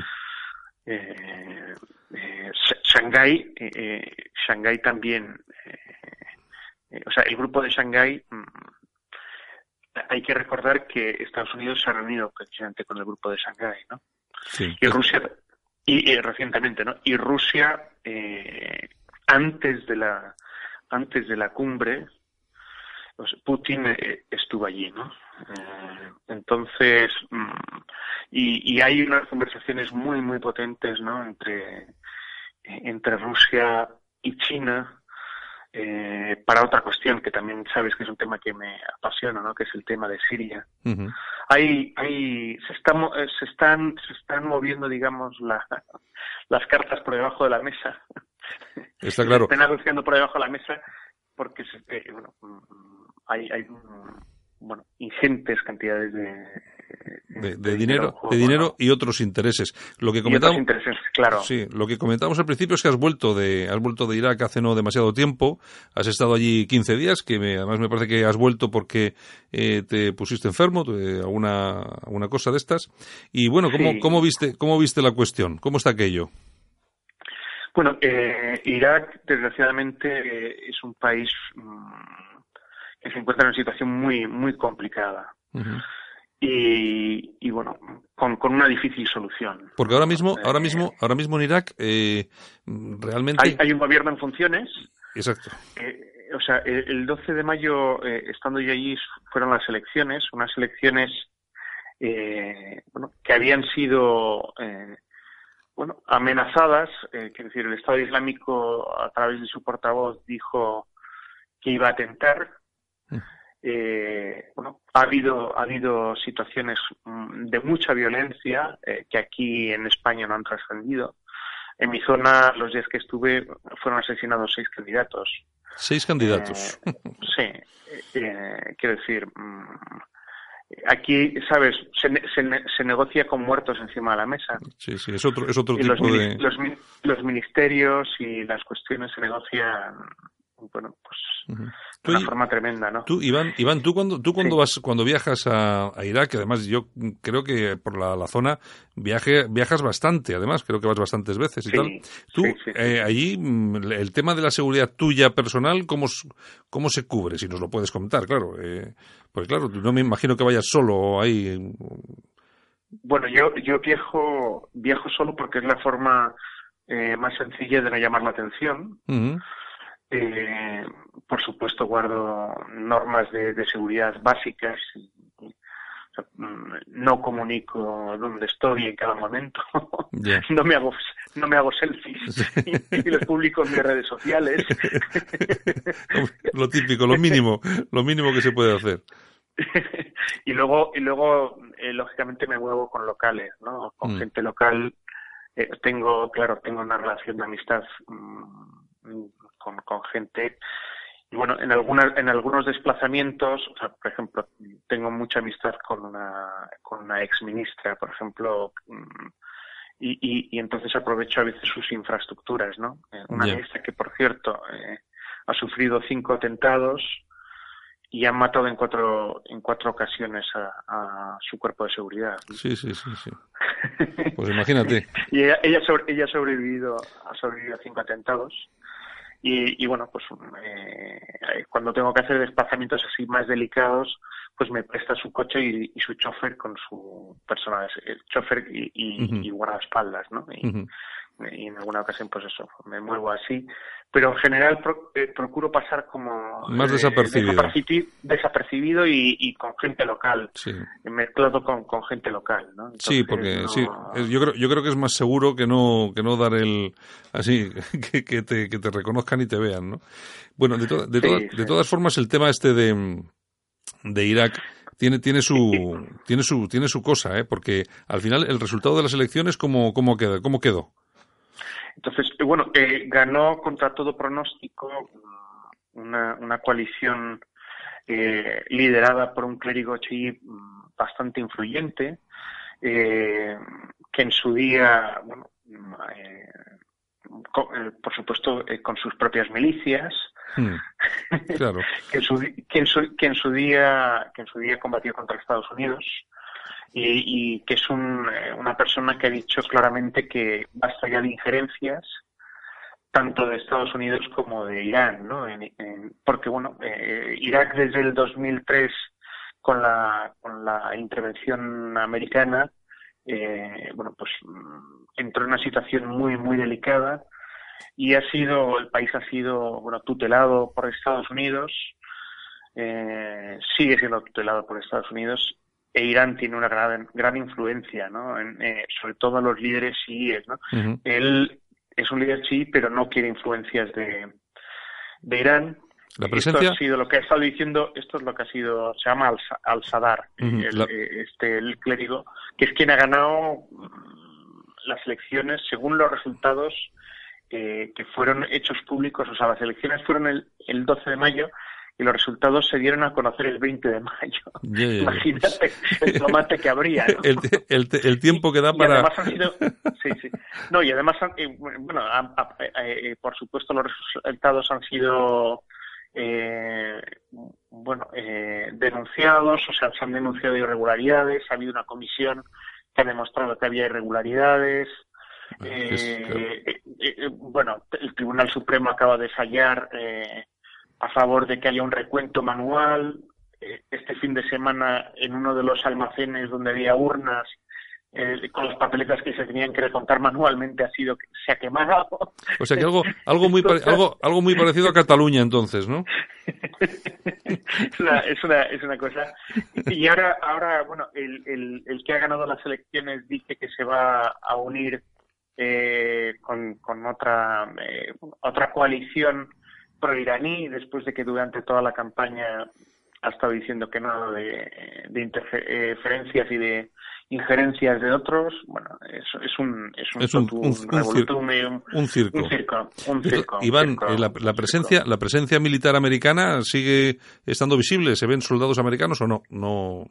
E: Eh, eh Shanghái, Shanghái también, o sea, el grupo de Shanghái, mm, hay que recordar que Estados Unidos se ha reunido precisamente con el grupo de Shanghái, ¿no?
B: Sí.
E: Y Rusia, y, recientemente, ¿no? Y Rusia, antes de la antes de la cumbre, pues Putin eh, estuvo allí, ¿no? Eh, entonces, mm, y, hay unas conversaciones muy, muy potentes, ¿no? Entre, entre Rusia y China, eh, para otra cuestión que también sabes que es un tema que me apasiona, ¿no? Que es el tema de Siria. hay, hay, se, están, se, están, se están moviendo, digamos, la, las cartas por debajo de la mesa.
B: Está claro.
E: Se están negociando por debajo de la mesa porque se, bueno, hay, hay bueno, ingentes cantidades
B: de, de, dinero, de dinero y otros intereses. Lo que comentamos,
E: intereses, claro.
B: Sí, lo que comentamos al principio es que has vuelto de, has vuelto de Irak hace no demasiado tiempo. Has estado allí 15 días, que además me parece que has vuelto porque eh, te pusiste enfermo, alguna, alguna cosa de estas. Y bueno, ¿cómo, cómo viste, cómo viste la cuestión? ¿Cómo está aquello?
E: Bueno, eh, Irak, desgraciadamente, eh, es un país mm, que se encuentra en una situación muy, muy complicada. y, y, bueno, con, con, una difícil solución.
B: Porque ahora mismo, ahora mismo, ahora mismo en Irak, eh, realmente.
E: Hay, hay, un gobierno en funciones.
B: Exacto.
E: Eh, o sea, el, 12 de mayo, eh, estando yo allí, fueron las elecciones, unas elecciones bueno, que habían sido bueno, amenazadas, eh, quiero decir, el Estado Islámico a través de su portavoz dijo que iba a atentar eh, bueno, ha habido, ha habido situaciones mm, de mucha violencia eh, que aquí en España no han trascendido. En mi zona, los días que estuve, fueron asesinados seis candidatos.
B: Seis candidatos.
E: Eh, sí, quiero decir, mm, aquí, ¿sabes? Se, se, negocia con muertos encima de la mesa.
B: Sí, sí, es otro, es otro tipo
E: los,
B: de...
E: Los, los, ministerios y las cuestiones se negocian bueno, pues de una forma tremenda, ¿no?
B: Tú, Iván, Iván tú cuando, tú cuando vas, cuando viajas a, Irak, además yo creo que por la, zona viaje, viajas bastante, además, creo que vas bastantes veces y tal. Tú, eh, allí, mm, el tema de la seguridad tuya personal, ¿cómo, cómo se cubre? Si nos lo puedes contar, claro. Eh, pues claro, no me imagino que vayas solo ahí.
E: Bueno, yo, yo viajo, viajo solo porque es la forma eh, más sencilla de no llamar la atención. Eh, por supuesto, guardo normas de, seguridad básicas. Y, no comunico dónde estoy en cada momento. <laughs> no me hago no me hago selfies y, los publico en mis redes sociales. <laughs>
B: lo típico, lo mínimo, lo mínimo que se puede hacer. <laughs>
E: y luego y luego eh, lógicamente me muevo con locales, ¿no? Con mm. gente local. Eh, tengo, claro, tengo una relación de amistad mm, con, gente. Y bueno, en, algunas, en algunos desplazamientos, o sea, por ejemplo, tengo mucha amistad con una, con una ex ministra, por ejemplo, mm, y, y, entonces aprovecho a veces sus infraestructuras, ¿no? Eh, una ministra que, por cierto, eh, ha sufrido cinco atentados y han matado en cuatro en cuatro ocasiones a, su cuerpo de seguridad.
B: Sí, sí, sí, sí. <laughs> Pues imagínate.
E: y ella, ella, ella, ha sobrevivido ha sobrevivido a cinco atentados y, bueno, pues eh, cuando tengo que hacer desplazamientos así más delicados, pues me presta su coche y, su chofer con su persona, el chofer y, y, guardaespaldas, ¿no? Y, y en alguna ocasión pues eso, me muevo así, pero en general eh, procuro pasar como
B: más desapercibido,
E: desapercibido y, con gente local, sí. mezclado con, con gente local, ¿no?
B: sí, porque sí, yo creo yo creo que es más seguro que no que no dar el así <laughs> que, que te que te reconozcan y te vean, ¿no? Bueno, de, de, de todas formas el tema este de de Irak tiene, tiene su, tiene su, tiene su cosa, ¿eh? porque al final el resultado de las elecciones, ¿cómo, cómo, queda, cómo quedó?
E: Entonces, bueno, eh, ganó contra todo pronóstico mm, una, una coalición eh, liderada por un clérigo chií mm, bastante influyente, eh, que en su día, bueno, mm, eh, eh, por supuesto, eh, con sus propias milicias, hmm. claro. <laughs> que, en su, que, en su, que, en su, día que en su día combatió contra Estados Unidos y, y que es un, eh, una persona que ha dicho claramente que basta ya de injerencias tanto de Estados Unidos como de Irán, ¿no? En, porque bueno, eh, Irak desde el 2003 con la con la intervención americana eh, bueno, pues mm, entró en una situación muy, muy delicada y ha sido, el país ha sido, bueno, tutelado por Estados Unidos, eh, sigue siendo tutelado por Estados Unidos e Irán tiene una gran, gran influencia, ¿no? En, eh, sobre todo los líderes chiíes, ¿no? Él es un líder chií, pero no quiere influencias de, de Irán
B: la presencia...
E: Esto ha sido lo que ha estado diciendo, esto es lo que ha sido, se llama Al-Sadar, el, eh, este, el clérigo, que es quien ha ganado mm, las elecciones según los resultados eh, que fueron hechos públicos, o sea, las elecciones fueron el, el 12 de mayo y los resultados se dieron a conocer el 20 de mayo. Imagínate el tomate que habría. ¿no?
B: el, el, el, tiempo que da para.
E: además han sido, sí, sí. No, y además, eh, bueno, eh, por supuesto, los resultados han sido eh, bueno, eh, denunciados, o sea, se han denunciado irregularidades, ha habido una comisión que ha demostrado que había irregularidades. Ah, eh, eh, eh, bueno, el Tribunal Supremo acaba de fallar a favor de que haya un recuento manual. Este fin de semana, en uno de los almacenes donde había urnas, eh, con las papeletas que se tenían que recontar manualmente ha sido se ha quemado.
B: O sea que algo, algo, muy, algo, algo muy parecido a Cataluña entonces, ¿no?
E: es, <laughs> una, es, una, es una cosa. Y ahora, ahora bueno, el, el, el que ha ganado las elecciones dice que se va a unir eh, con, con otra, eh, otra coalición pro-iraní después de que durante toda la campaña ha estado diciendo que no de, de interferencias y de injerencias de otros, bueno, es, es un es un,
B: es un, un, un, un, circo.
E: Un circo, un circo
B: Iván,
E: circo,
B: eh, la, la, presencia la presencia militar americana sigue estando visible, ¿se ven soldados americanos o no? No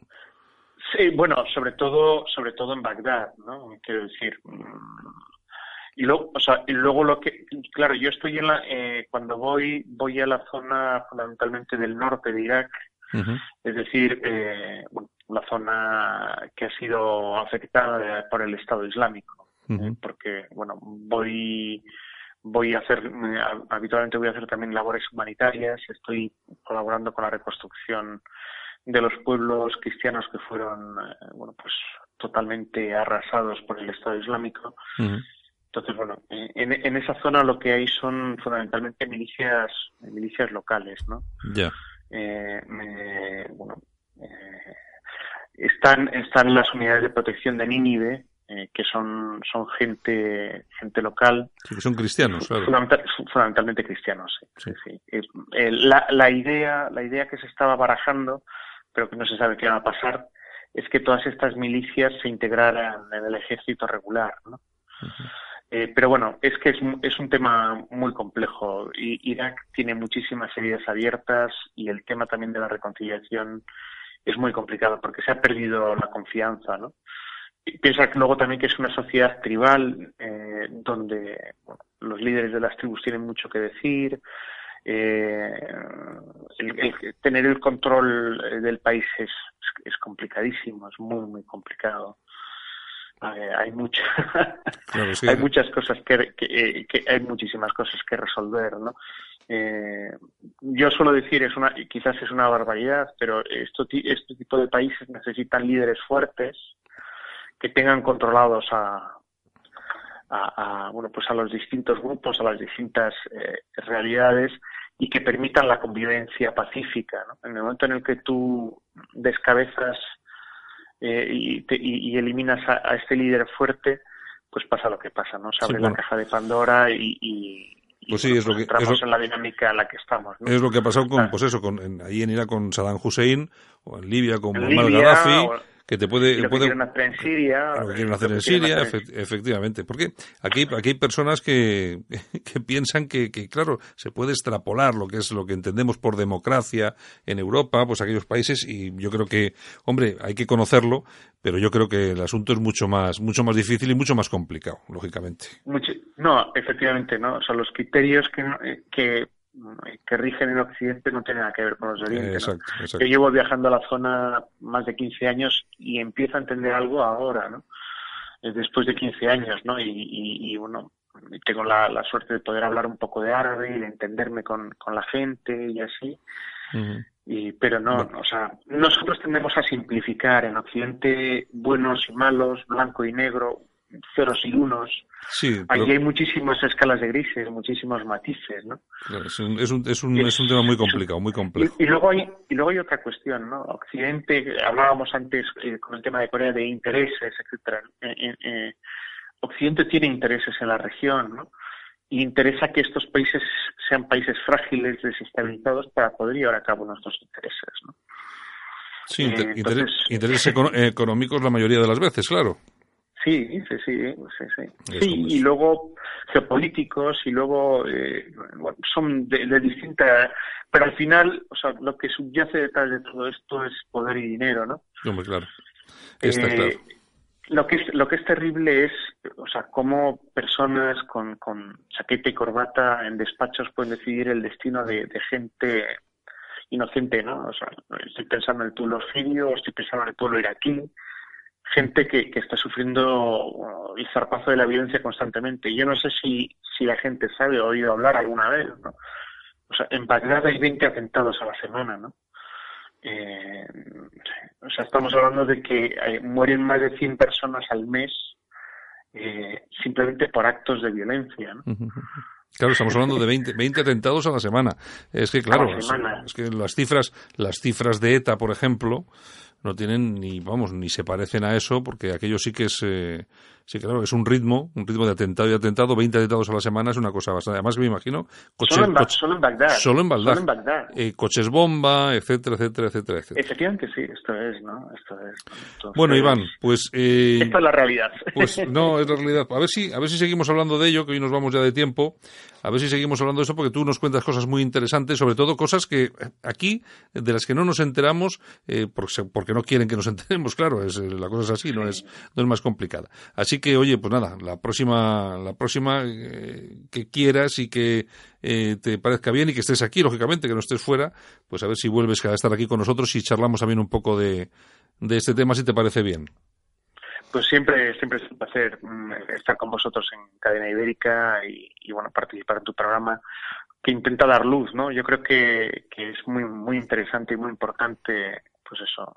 E: Sí, bueno, sobre todo sobre todo en Bagdad, ¿no? Quiero decir, y luego, o sea, y luego lo que, claro, yo estoy en la, eh, cuando voy, voy a la zona fundamentalmente del norte de Irak, uh -huh. es decir, eh, bueno, la zona que ha sido afectada por el Estado Islámico, uh -huh. ¿eh? porque, bueno, voy, voy a hacer, habitualmente voy a hacer también labores humanitarias, estoy colaborando con la reconstrucción de los pueblos cristianos que fueron, eh, bueno, pues totalmente arrasados por el Estado Islámico. Uh -huh. Entonces, bueno, en, en, esa zona lo que hay son fundamentalmente milicias, milicias locales, ¿no?
B: Ya. Yeah.
E: Eh, bueno, eh, están, están las unidades de protección de Nínive, eh, que son, son gente, gente local.
B: Sí, que son cristianos, claro.
E: Fundamental, fundamentalmente cristianos, sí. sí. sí. Eh, la, la, idea, la idea que se estaba barajando, pero que no se sabe qué va a pasar, es que todas estas milicias se integraran en el ejército regular, ¿no? Uh -huh. Eh, pero bueno, es que es, es, un tema muy complejo. Irak tiene muchísimas heridas abiertas y el tema también de la reconciliación es muy complicado porque se ha perdido la confianza, ¿no? Piensa que luego también que es una sociedad tribal eh, donde los líderes de las tribus tienen mucho que decir. Eh, el, tener el control del país es, es complicadísimo, es muy, muy complicado hay mucha, <laughs> claro, sí. hay muchas cosas que, que, que, hay muchísimas cosas que resolver, ¿no? Eh, yo suelo decir es una quizás es una barbaridad pero esto, este tipo de países necesitan líderes fuertes que tengan controlados a, a, a bueno pues a los distintos grupos a las distintas eh, realidades y que permitan la convivencia pacífica ¿no? en el momento en el que tú descabezas eh, y, te, y, y, eliminas a, a, este líder fuerte, pues pasa lo que pasa, ¿no? Se abre sí, bueno. la caja de Pandora y, y,
B: pues sí, es lo que
E: entramos en la dinámica en la que estamos.
B: Es lo que ha pasado con, pues eso, con, ahí en Irak con Saddam Hussein, o en Libia con Muammar Gaddafi que te puede...
E: lo que quieren hacer en Siria.
B: Lo que quieren hacer en Siria, efectivamente. Porque aquí, aquí hay personas que, <laughs> que piensan que, que, claro, se puede extrapolar lo que es lo que entendemos por democracia en Europa, pues aquellos países, y yo creo que, hombre, hay que conocerlo, pero yo creo que el asunto es mucho más, mucho más difícil y mucho más complicado, lógicamente.
E: no, efectivamente, ¿no? O sea, los criterios que, que que rigen en Occidente no tienen nada que ver con los de Oriente. Yo llevo viajando a la zona más de 15 años y empiezo a entender algo ahora, ¿no? Después de 15 años, ¿no? Y, bueno, tengo la, suerte de poder hablar un poco de árabe y de entenderme con, con la gente y así. y, pero no, o sea, nosotros tendemos a simplificar en Occidente buenos y malos, blanco y negro, ceros y unos.
B: Sí,
E: Aquí hay muchísimas escalas de grises, muchísimos matices, ¿no?
B: Es un, es un, es un, es un tema muy complicado, muy complejo.
E: Y, luego hay, y luego hay otra cuestión, ¿no? Occidente, hablábamos antes eh, con el tema de Corea de intereses, etcétera. Eh, eh, Occidente tiene intereses en la región, ¿no? Y interesa que estos países sean países frágiles, desestabilizados, para poder llevar a cabo nuestros intereses, ¿no?
B: Sí, intereses económicos la mayoría de las veces, claro.
E: Sí, sí, sí, sí, sí. sí y luego geopolíticos y luego eh, son de, de distinta, pero al final, o sea, lo que subyace detrás de todo esto es poder y dinero, ¿no?
B: Hombre, claro. Está eh, claro.
E: Lo que, es, lo que es terrible es, o sea, cómo personas con, con chaqueta y corbata en despachos pueden decidir el destino de, de gente inocente, ¿no? O sea, estoy pensando en el pueblo sirio, estoy pensando en el pueblo iraquí, gente que, que está sufriendo el zarpazo de la violencia constantemente. Yo no sé si, si la gente sabe o ha oído hablar alguna vez, ¿no? O sea, en Bagdad hay 20 atentados a la semana, ¿no? Eh, o sea, estamos hablando de que mueren más de 100 personas al mes eh, simplemente por actos de violencia, ¿no?
B: Claro, estamos hablando de 20, 20, atentados a la semana. Es que, claro, es, que las cifras, las cifras de ETA, por ejemplo, no tienen ni, vamos, ni se parecen a eso, porque aquello sí que es, eh, sí, claro, es un ritmo, un ritmo de atentado y atentado, 20 atentados a la semana es una cosa bastante. Además, me imagino.
E: solo, en Bagdad.
B: Solo en Bagdad. Eh, coches bomba, etcétera, etcétera, etcétera, etcétera.
E: Efectivamente, sí, esto es, ¿no? Esto es.
B: bueno, Iván, pues.
E: Eh, esto es la realidad.
B: Pues <laughs> no, es la realidad. A ver, si, a ver si seguimos hablando de ello, que hoy nos vamos ya de tiempo. A ver si seguimos hablando de eso, porque tú nos cuentas cosas muy interesantes, sobre todo cosas que aquí, de las que no nos enteramos, eh, porque no quieren que nos <laughs> enteremos, claro, es, la cosa es así, no es, no es más complicada. Así que, oye, pues nada, la próxima, la próxima eh, que quieras y que eh, te parezca bien y que estés aquí, lógicamente, que no estés fuera, pues a ver si vuelves a estar aquí con nosotros y charlamos también un poco de, de este tema, si te parece bien.
E: Pues siempre, siempre es un placer mm, estar con vosotros en Cadena Ibérica y, y, bueno, participar en tu programa que intenta dar luz, ¿no? Yo creo que, que es muy, muy interesante y muy importante, pues eso,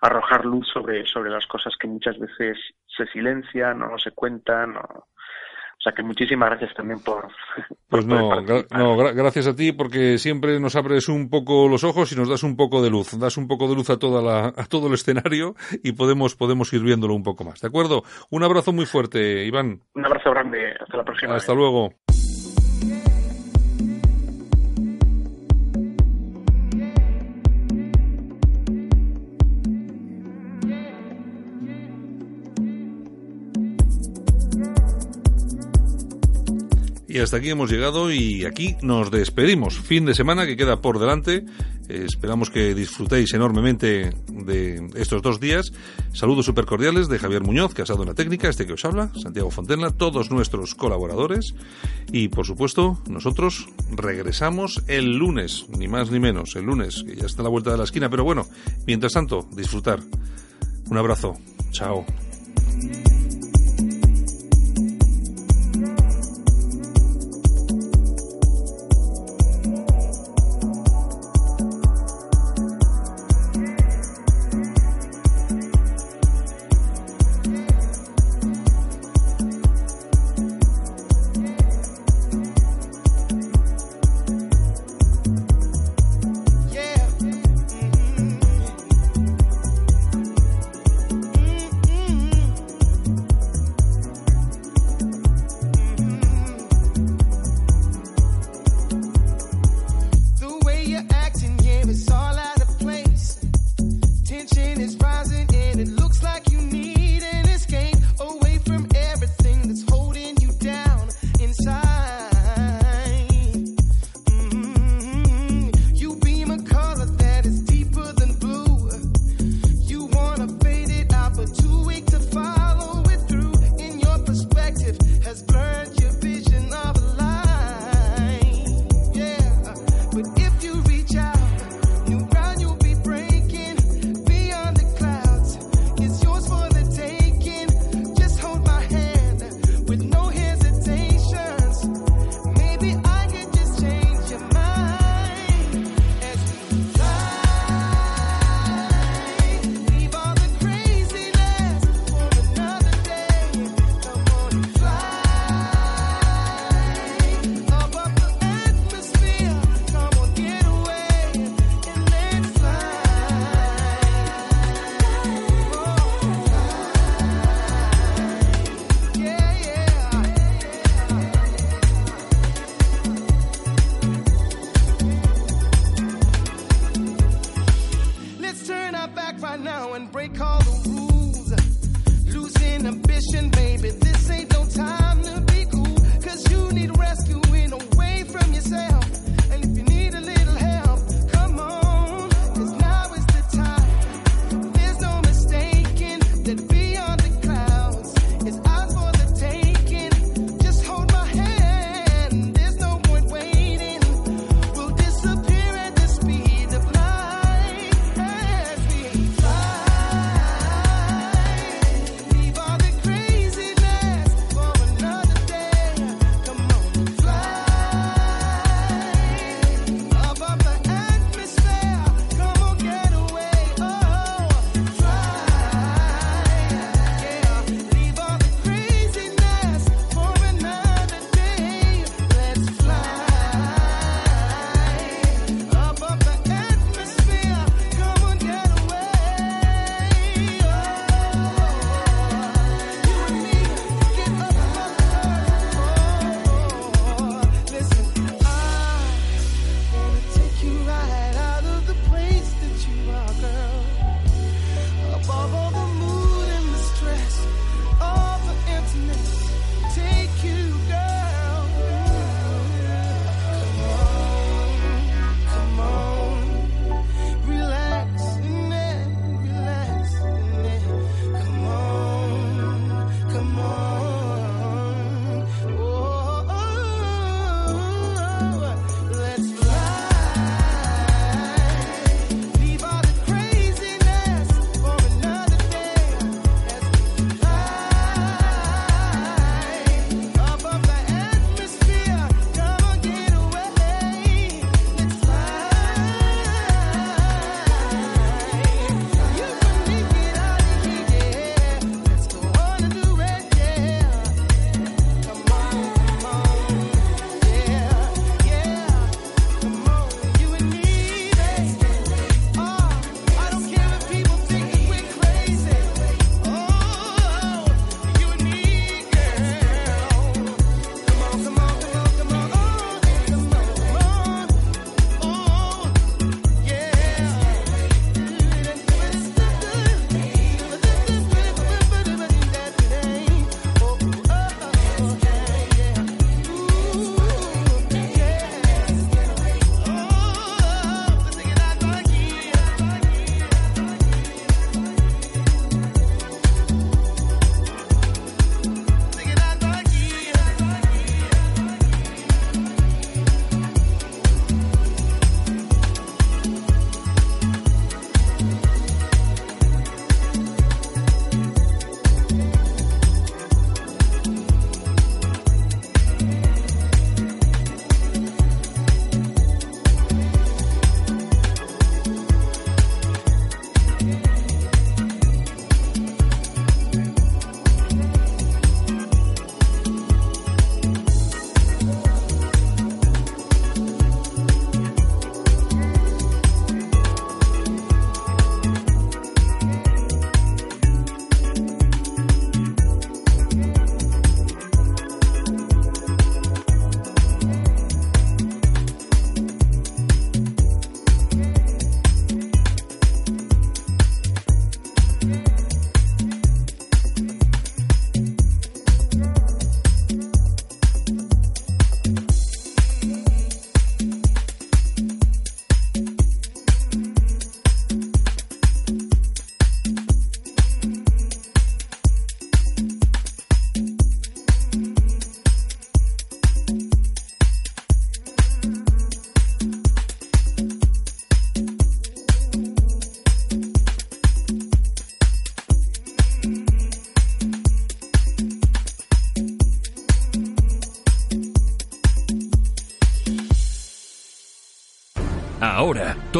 E: arrojar luz sobre, sobre las cosas que muchas veces se silencian o no se cuentan. O, sea que muchísimas gracias también por.
B: Pues no, no, gracias a ti porque siempre nos abres un poco los ojos y nos das un poco de luz, das un poco de luz a toda la, a todo el escenario y podemos podemos ir viéndolo un poco más, ¿de acuerdo? Un abrazo muy fuerte, Iván.
E: Un abrazo grande, hasta la próxima.
B: Hasta luego. Y hasta aquí hemos llegado y aquí nos despedimos. Fin de semana que queda por delante. esperamos que disfrutéis enormemente de estos dos días. Saludos súper cordiales de Javier Muñoz, estado en la técnica, este que os habla, Santiago Fontenla, todos nuestros colaboradores. Y por supuesto, nosotros regresamos el lunes, ni más ni menos, el lunes, que ya está a la vuelta de la esquina. Pero bueno, mientras tanto, disfrutar. Un abrazo. Chao.